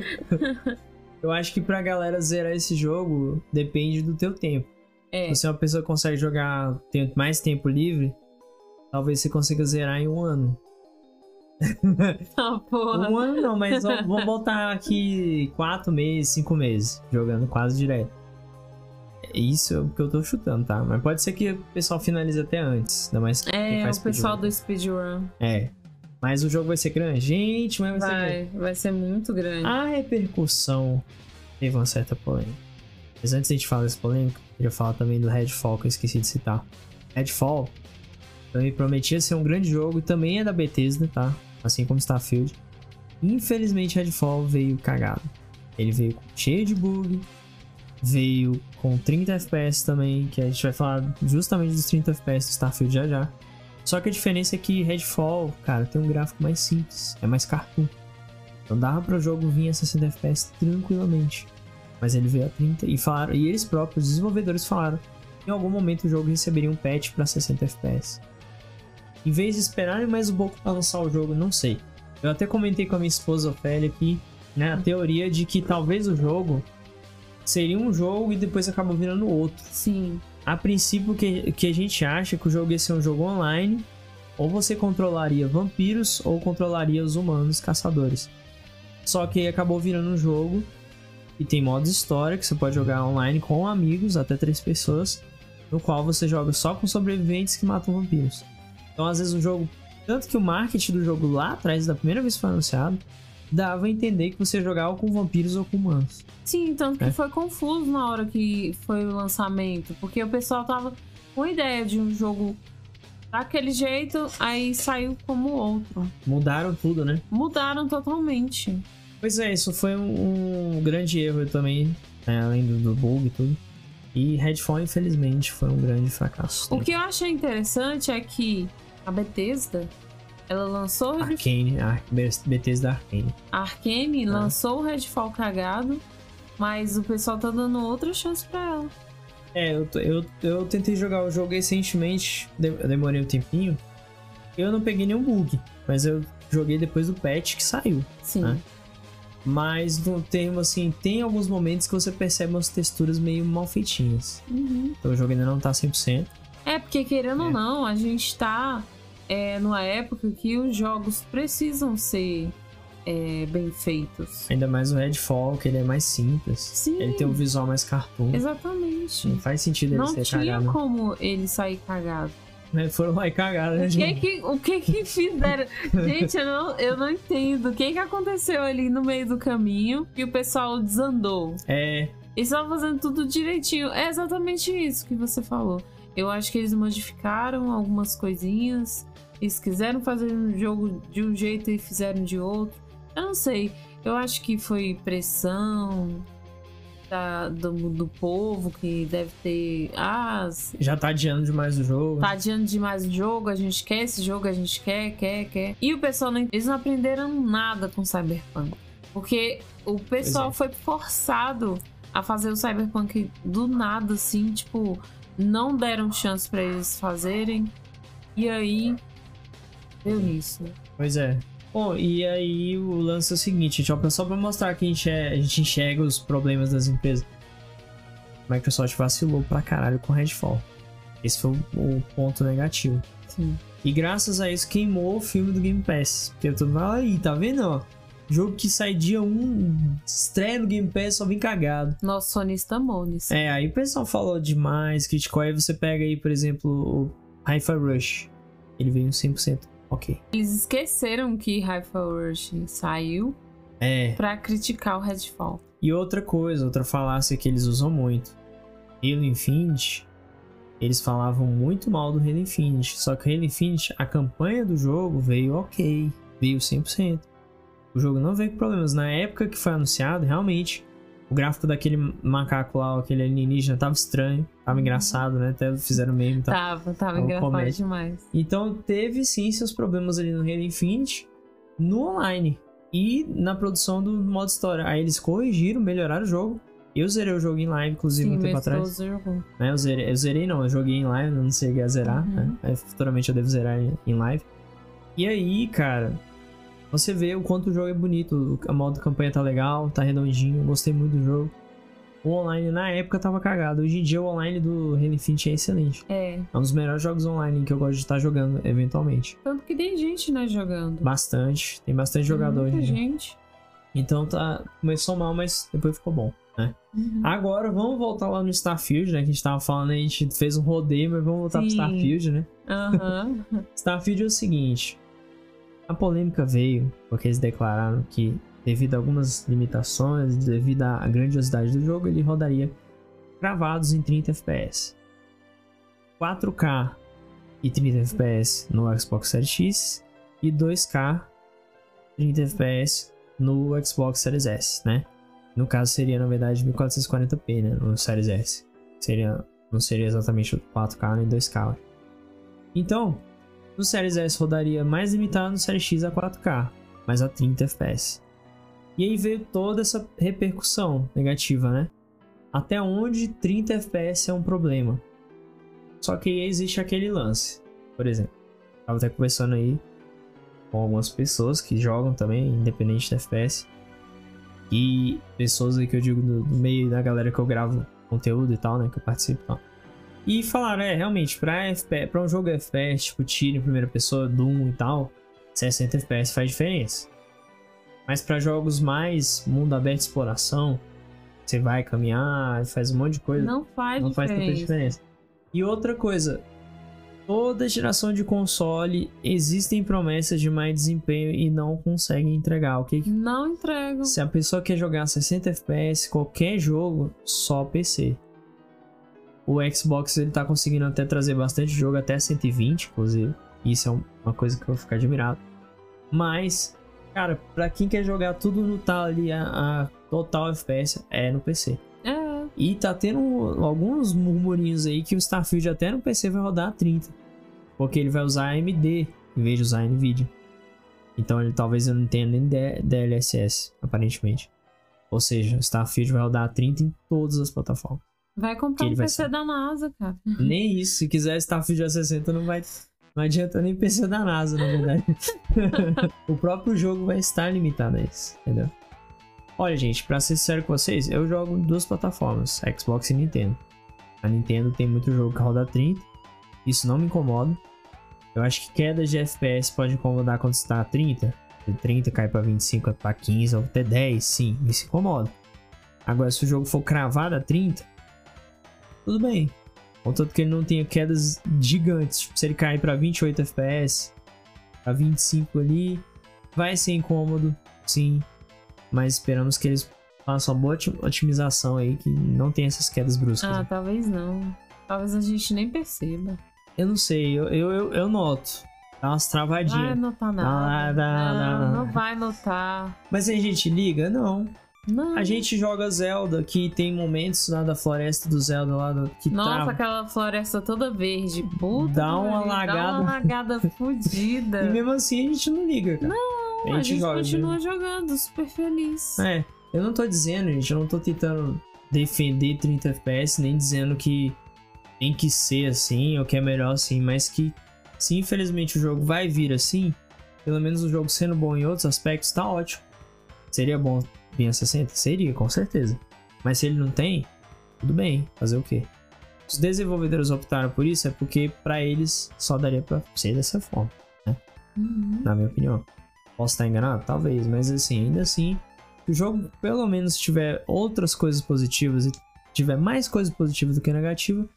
Eu acho que pra galera zerar esse jogo, depende do teu tempo. É, Se você é uma pessoa que consegue jogar, tem mais tempo livre, talvez você consiga zerar em um ano. ah, porra. Um ano não, mas vamos botar aqui quatro meses, cinco meses, jogando quase direto. Isso é o que eu tô chutando, tá? Mas pode ser que o pessoal finalize até antes. Ainda mais quem É, faz o pessoal do speedrun. É. Mas o jogo vai ser grande? Gente, mas vai, ser grande. Vai, vai ser muito grande. A repercussão teve uma certa polêmica. Mas antes de a gente falar dessa polêmica, eu queria falar também do Redfall, que eu esqueci de citar. Redfall também prometia ser um grande jogo e também é da Bethesda, tá? Assim como Starfield. Infelizmente, Redfall veio cagado. Ele veio cheio de bug, veio com 30 FPS também, que a gente vai falar justamente dos 30 FPS do Starfield já já. Só que a diferença é que Redfall, cara, tem um gráfico mais simples, é mais cartoon. Então dava para o jogo vir a 60 FPS tranquilamente. Mas ele veio a 30 e falaram, e eles próprios, os desenvolvedores falaram, que em algum momento o jogo receberia um patch para 60 FPS. Em vez de esperarem mais um pouco para lançar o jogo, não sei. Eu até comentei com a minha esposa Ofélia aqui, né, a teoria de que talvez o jogo seria um jogo e depois acaba virando outro. Sim. A princípio, que, que a gente acha que o jogo ia ser um jogo online, ou você controlaria vampiros ou controlaria os humanos caçadores. Só que acabou virando um jogo e tem modo história que você pode jogar online com amigos, até três pessoas, no qual você joga só com sobreviventes que matam vampiros. Então, às vezes, o jogo. Tanto que o marketing do jogo lá atrás, da primeira vez que foi anunciado, dava a entender que você jogava com vampiros ou com humanos. Sim, tanto que É. foi confuso na hora que foi o lançamento. Porque o pessoal tava com ideia de um jogo daquele jeito, aí saiu como outro. Mudaram tudo, né? Mudaram totalmente. Pois é, isso foi um, um grande erro também, né, além do, do bug e tudo. E Redfall, infelizmente, foi um grande fracasso. O que eu achei interessante é que a Bethesda, ela lançou Redfall, Arcane, a Bethesda Arcane. a Arkane É. lançou o Redfall cagado, mas o pessoal tá dando outra chance pra ela. É, eu, eu, eu tentei jogar o jogo recentemente, demorei um tempinho. Eu não peguei nenhum bug, mas eu joguei depois do patch que saiu. Sim. É. Mas no termo assim, tem alguns momentos que você percebe umas texturas meio mal feitinhas. Uhum. Então o jogo ainda não tá 100%. É, porque querendo É. ou não, a gente tá é, numa época que os jogos precisam ser é, bem feitos. Ainda mais o Redfall, que ele é mais simples. Sim. Ele tem um visual mais cartoon. Exatamente. Não faz sentido ele Não ser tinha cagado. como ele sair cagado. Né? Foram lá e cagaram, né, O que gente? que, o que que fizeram? Gente, eu não, eu não entendo. O que que aconteceu ali no meio do caminho que o pessoal desandou? É, Eles estavam fazendo tudo direitinho. É exatamente isso que você falou. Eu acho que eles modificaram algumas coisinhas. Eles quiseram fazer um jogo de um jeito e fizeram de outro. Eu não sei. Eu acho que foi pressão da- do, do povo que deve ter. Ah, já tá adiando demais o jogo. tá adiando demais o jogo, a gente quer esse jogo, a gente quer, quer, quer. E o pessoal não, eles não aprenderam nada com Cyberpunk. Porque o pessoal é. foi forçado a fazer o Cyberpunk do nada, assim, tipo, não deram chance pra eles fazerem. E aí né? Pois é. Bom, e aí o lance é o seguinte, gente, só pra mostrar que a gente, é- a gente enxerga os problemas das empresas. A Microsoft vacilou pra caralho com Redfall. Esse foi o, ponto negativo. Sim. E graças a isso queimou o filme do Game Pass. Porque todo mundo fala aí, tá vendo, ó? Jogo que sai dia 1, estreia no Game Pass, só vem cagado. Nosso sonista nisso. É, aí o pessoal falou demais, criticou. Aí você pega aí, por exemplo, o Hi-Fi Rush. Ele veio em 100%. Ok. Eles esqueceram que Hyper Rush saiu É. pra criticar o Redfall. E outra coisa, outra falácia que eles usam muito. Halo Infinite, eles falavam muito mal do Halo Infinite. Só que o Halo Infinite, a campanha do jogo veio ok. Veio 100%. O jogo não veio com problemas. Na época que foi anunciado, realmente, O gráfico daquele macaco lá, aquele alienígena, tava estranho, tava engraçado, né? Até fizeram meme. Tava, tava Tava engraçado comédia. demais. Então teve sim seus problemas ali no Halo Infinite, no online e na produção do modo história. Aí eles corrigiram, melhoraram o jogo. Eu zerei o jogo em live, inclusive, Sim, um tempo atrás. jogou. Né, eu, zerei, eu zerei não, eu joguei em live, não cheguei a zerar, Uhum. né? Futuramente eu devo zerar em live. E aí, cara, você vê o quanto o jogo é bonito, a modo campanha tá legal, tá redondinho, gostei muito do jogo. O online na época tava cagado, hoje em dia o online do Halo Infinite é excelente. É. É um dos melhores jogos online que eu gosto de estar jogando, eventualmente. Tanto que tem gente, né, jogando. Bastante, tem bastante jogador hoje Muita em dia. gente. Então tá, começou mal, mas depois ficou bom, né? Uhum. Agora vamos voltar lá no Starfield, né? Que a gente tava falando a gente fez um rodeio, mas vamos voltar pro Sim. Starfield, né? Aham. Starfield é o seguinte: a polêmica veio porque eles declararam que, devido a algumas limitações, devido à grandiosidade do jogo, ele rodaria gravados em 30 FPS. 4K e 30 FPS no Xbox Series X e 2K 30 FPS no Xbox Series S, né? No caso seria na verdade 1440p, né, no Series S. Seria não seria exatamente 4K nem 2K. Então, no Series S rodaria mais limitado, no Series X a 4K, mas a 30 FPS. E aí veio toda essa repercussão negativa, né? Até onde 30 FPS é um problema. Só que aí existe aquele lance. Por exemplo, tava até conversando aí com algumas pessoas que jogam também, independente da FPS. E pessoas aí que eu digo do meio da galera que eu gravo conteúdo e tal, né? Que eu participo e tal. E falaram, é, realmente, pra, pra um jogo FPS, tipo tiro em primeira pessoa, Doom e tal, 60 FPS faz diferença. Mas pra jogos mais mundo aberto exploração, você vai caminhar, faz um monte de coisa, Não faz não faz tanta diferença. diferença. E outra coisa, toda geração de console existem promessas de mais desempenho e não conseguem entregar. O que que Não entrego. se a pessoa quer jogar 60 FPS, qualquer jogo, só PC. O Xbox ele tá conseguindo até trazer bastante jogo, até 120, inclusive. Isso é um- uma coisa que eu vou ficar admirado. Mas, cara, pra quem quer jogar tudo no tal ali, a, a total FPS, é no PC. É. E tá tendo alguns murmurinhos aí que o Starfield até no PC vai rodar a 30. Porque ele vai usar AMD em vez de usar Nvidia. Então ele talvez eu não tenha nem DLSS, aparentemente. Ou seja, o Starfield vai rodar a 30 em todas as plataformas. Vai comprar um PC da NASA, cara. nem isso, se quiser Starfield a 60 não vai não adianta nem PC da NASA, na verdade. o próprio jogo vai estar limitado a isso, entendeu? Olha, gente, pra ser sincero com vocês, eu jogo em duas plataformas, Xbox e Nintendo. A Nintendo tem muito jogo que roda 30, isso não me incomoda. Eu acho que quedas de FPS pode incomodar quando está a 30. De 30 cai pra 25, pra 15 ou até 10, sim, isso incomoda. Agora, se o jogo for cravado a 30, tudo bem. Contanto que ele não tenha quedas gigantes. Tipo, se ele cair pra 28 FPS, pra 25 ali, vai ser incômodo, sim. Mas esperamos que eles façam uma boa otim- otimização aí, que não tenha essas quedas bruscas. Ah, né? talvez não. Talvez a gente nem perceba. Eu não sei, eu, eu, eu, eu noto. Dá umas Vai travadinhas. notar Nada, nada. nada. Não, não vai notar. Mas a gente liga? Não. Não. A gente joga Zelda, que tem momentos lá da floresta do Zelda lá do, que Nossa, trava. aquela floresta toda verde. Puta Dá uma pariu, Dá lagada. uma lagada fodida. E mesmo assim a gente não liga, cara. Não, a gente, continua jogando, super feliz. É, eu não tô dizendo, gente, eu não tô tentando defender 30 FPS, nem dizendo que tem que ser assim, ou que é melhor assim, mas que se infelizmente o jogo vai vir assim, pelo menos o jogo sendo bom em outros aspectos, tá ótimo. Seria bom vir a 60? Seria, com certeza. Mas se ele não tem, tudo bem, fazer o quê? Os desenvolvedores optaram por isso é porque pra eles só daria pra ser dessa forma, Uhum. na minha opinião. Posso estar enganado? Talvez, mas assim, ainda assim, se o jogo pelo menos tiver outras coisas positivas e tiver mais coisas positivas do que negativas,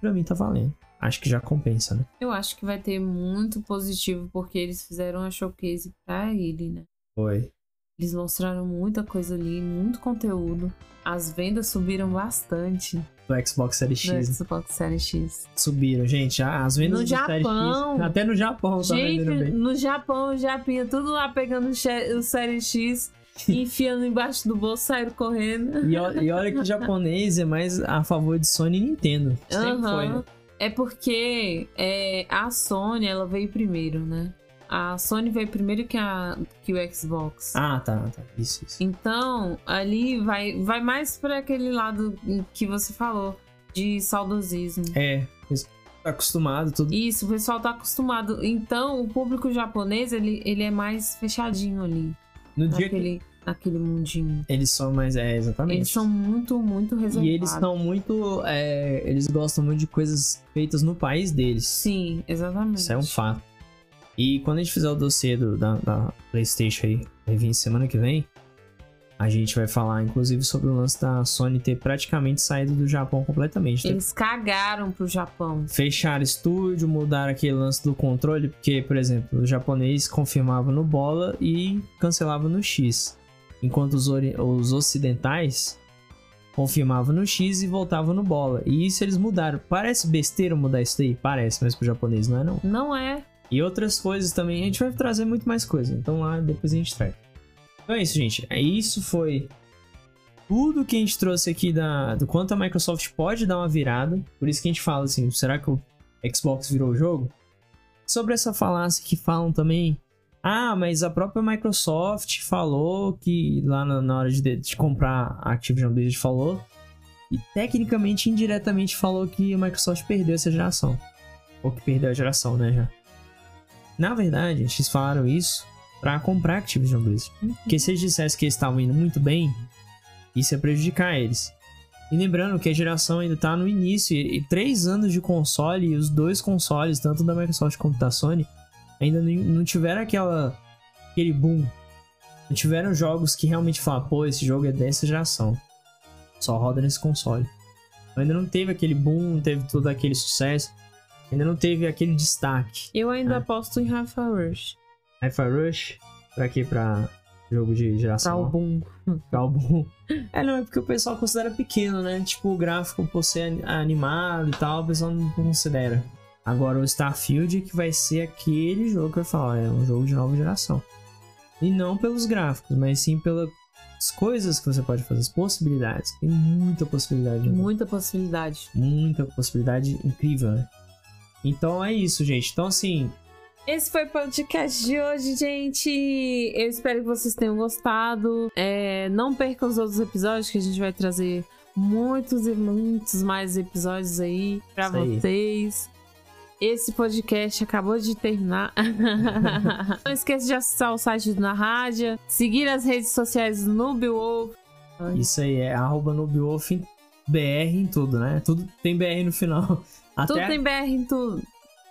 pra mim tá valendo. Acho que já compensa, né? Eu acho que vai ter muito positivo porque eles fizeram a showcase pra ele, né? Foi. Eles mostraram muita coisa ali, muito conteúdo. As vendas subiram bastante Do Xbox Series X. né? Xbox Series X. Subiram, gente. Ah, As vendas No do Series Japão. X. Até no Japão tá Gente, vendendo bem. no Japão, o Japinha, tudo lá pegando o Série X. enfiando embaixo do bolso, saíram correndo. E, e olha que o japonês é mais a favor de Sony e Nintendo. Sempre Aham. foi, né? É porque é, a Sony, ela veio primeiro, né? A Sony veio primeiro que, a, que o Xbox. Ah, tá, tá. Isso, isso. Então, ali vai, vai mais para aquele lado que você falou, de saudosismo. É, tá acostumado, tudo. Isso, o pessoal tá acostumado. Então, o público japonês, ele, ele é mais fechadinho ali, No dia que naquele, naquele mundinho. eles são mais. É, exatamente. Eles são muito, muito reservados. E eles são muito. é, eles gostam muito de coisas feitas no país deles. Sim, exatamente. Isso é um fato. E quando a gente fizer o dossiê do- da, da PlayStation aí, vai vir semana que vem, a gente vai falar inclusive sobre o lance da Sony ter praticamente saído do Japão completamente. Eles cagaram pro Japão. Fecharam estúdio, mudaram aquele lance do controle, porque, por exemplo, o japonês confirmava no bola e cancelava no X. Enquanto os, os ocidentais confirmavam no X e voltavam no bola. E isso eles mudaram. Parece besteira mudar isso daí? Parece, mas pro japonês não é não. Não é. E outras coisas também. A gente vai trazer muito mais coisa. Então lá depois a gente traz. Então é isso, gente. É Isso foi tudo que a gente trouxe aqui da, do quanto a Microsoft pode dar uma virada. Por isso que a gente fala assim: será que o Xbox virou o jogo? Sobre essa falácia que falam também. Ah, mas a própria Microsoft falou que lá na, na hora de, de comprar a Activision Blizzard falou. E tecnicamente, indiretamente, falou que a Microsoft perdeu essa geração. Ou que perdeu a geração, né? Já. Na verdade, eles falaram isso pra comprar a Activision Blizzard. Porque se eles dissessem que eles estavam indo muito bem, isso ia prejudicar eles. E lembrando que a geração ainda tá no início, e, três anos de console, e os dois consoles, tanto da Microsoft quanto da Sony, ainda não, não tiveram aquela, aquele boom. Não tiveram jogos que realmente falam, pô, esse jogo é dessa geração. Só roda nesse console. Então ainda não teve aquele boom, não teve todo aquele sucesso. Ainda não teve aquele destaque. Eu ainda É. aposto em Rafa Rush. Hi-Fi Rush, pra quê? Pra jogo de geração. Pra álbum. É, não, é porque o pessoal considera pequeno, né? Tipo, o gráfico por ser ani- animado e tal, o pessoal não considera. Agora o Starfield que vai ser aquele jogo que eu falo, é um jogo de nova geração. E não pelos gráficos, mas sim pelas coisas que você pode fazer, as possibilidades. Tem muita possibilidade. Muita possibilidade. Muita possibilidade incrível, né? Então é isso, gente. Então assim, Esse foi o podcast de hoje, gente. Eu espero que vocês tenham gostado. É, não percam os outros episódios que a gente vai trazer muitos e muitos mais episódios aí aí. vocês. Esse podcast acabou de terminar. não esqueça de acessar o site do Na Rádio, seguir as redes sociais Nubiwolf. isso aí é arroba Nubiwolf BR em tudo, né? Tudo tem BR no final. Até Tudo tem BR em tudo.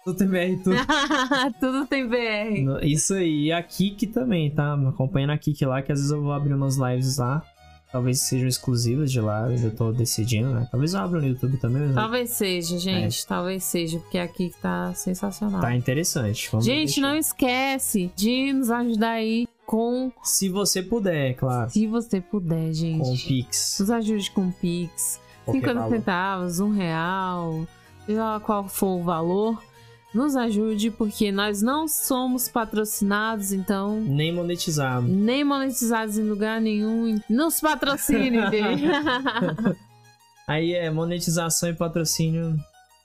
tudo tem BR em tudo. tudo tem BR. Isso aí, e a Kik também, tá? Me acompanha na Kik lá, que às vezes eu vou abrir umas lives lá. Talvez sejam exclusivas de lá, eu tô decidindo, né? Talvez eu abra no YouTube também, mas Talvez seja, gente. Talvez seja, porque aqui tá sensacional. tá interessante. Vamos Gente, deixar. não esquece de nos ajudar aí com, Se você puder, claro. se você puder, gente. Com o Pix. Nos ajude com Pix. Qualquer 50 valor. centavos, um real, seja lá qual for o valor. Nos ajude, porque nós não somos patrocinados, então Nem monetizado. nem monetizados em lugar nenhum. Nos patrocine. Aí é monetização e patrocínio.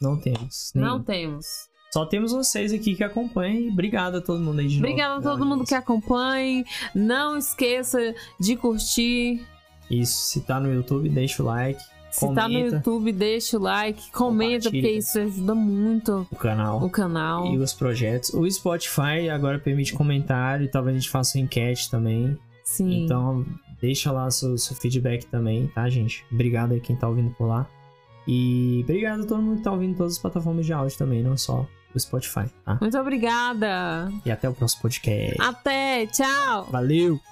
Não temos. nenhum. Não temos. Só temos vocês aqui que acompanham. E obrigado a todo mundo aí de novo. Obrigada a todo mundo que acompanha. Não esqueça de curtir. Isso, se tá no YouTube, deixa o like. Se tá no Comenta. YouTube, deixa o like, comenta, porque isso ajuda muito O canal. o canal. e os projetos. O Spotify agora permite comentário e talvez a gente faça uma enquete também. Sim. Então, deixa lá seu, seu feedback também, tá, gente? Obrigado aí quem tá ouvindo por lá. E obrigado a todo mundo que tá ouvindo em todas as plataformas de áudio também, não só o Spotify, tá? Muito obrigada. E até o próximo podcast. Até, tchau. Valeu!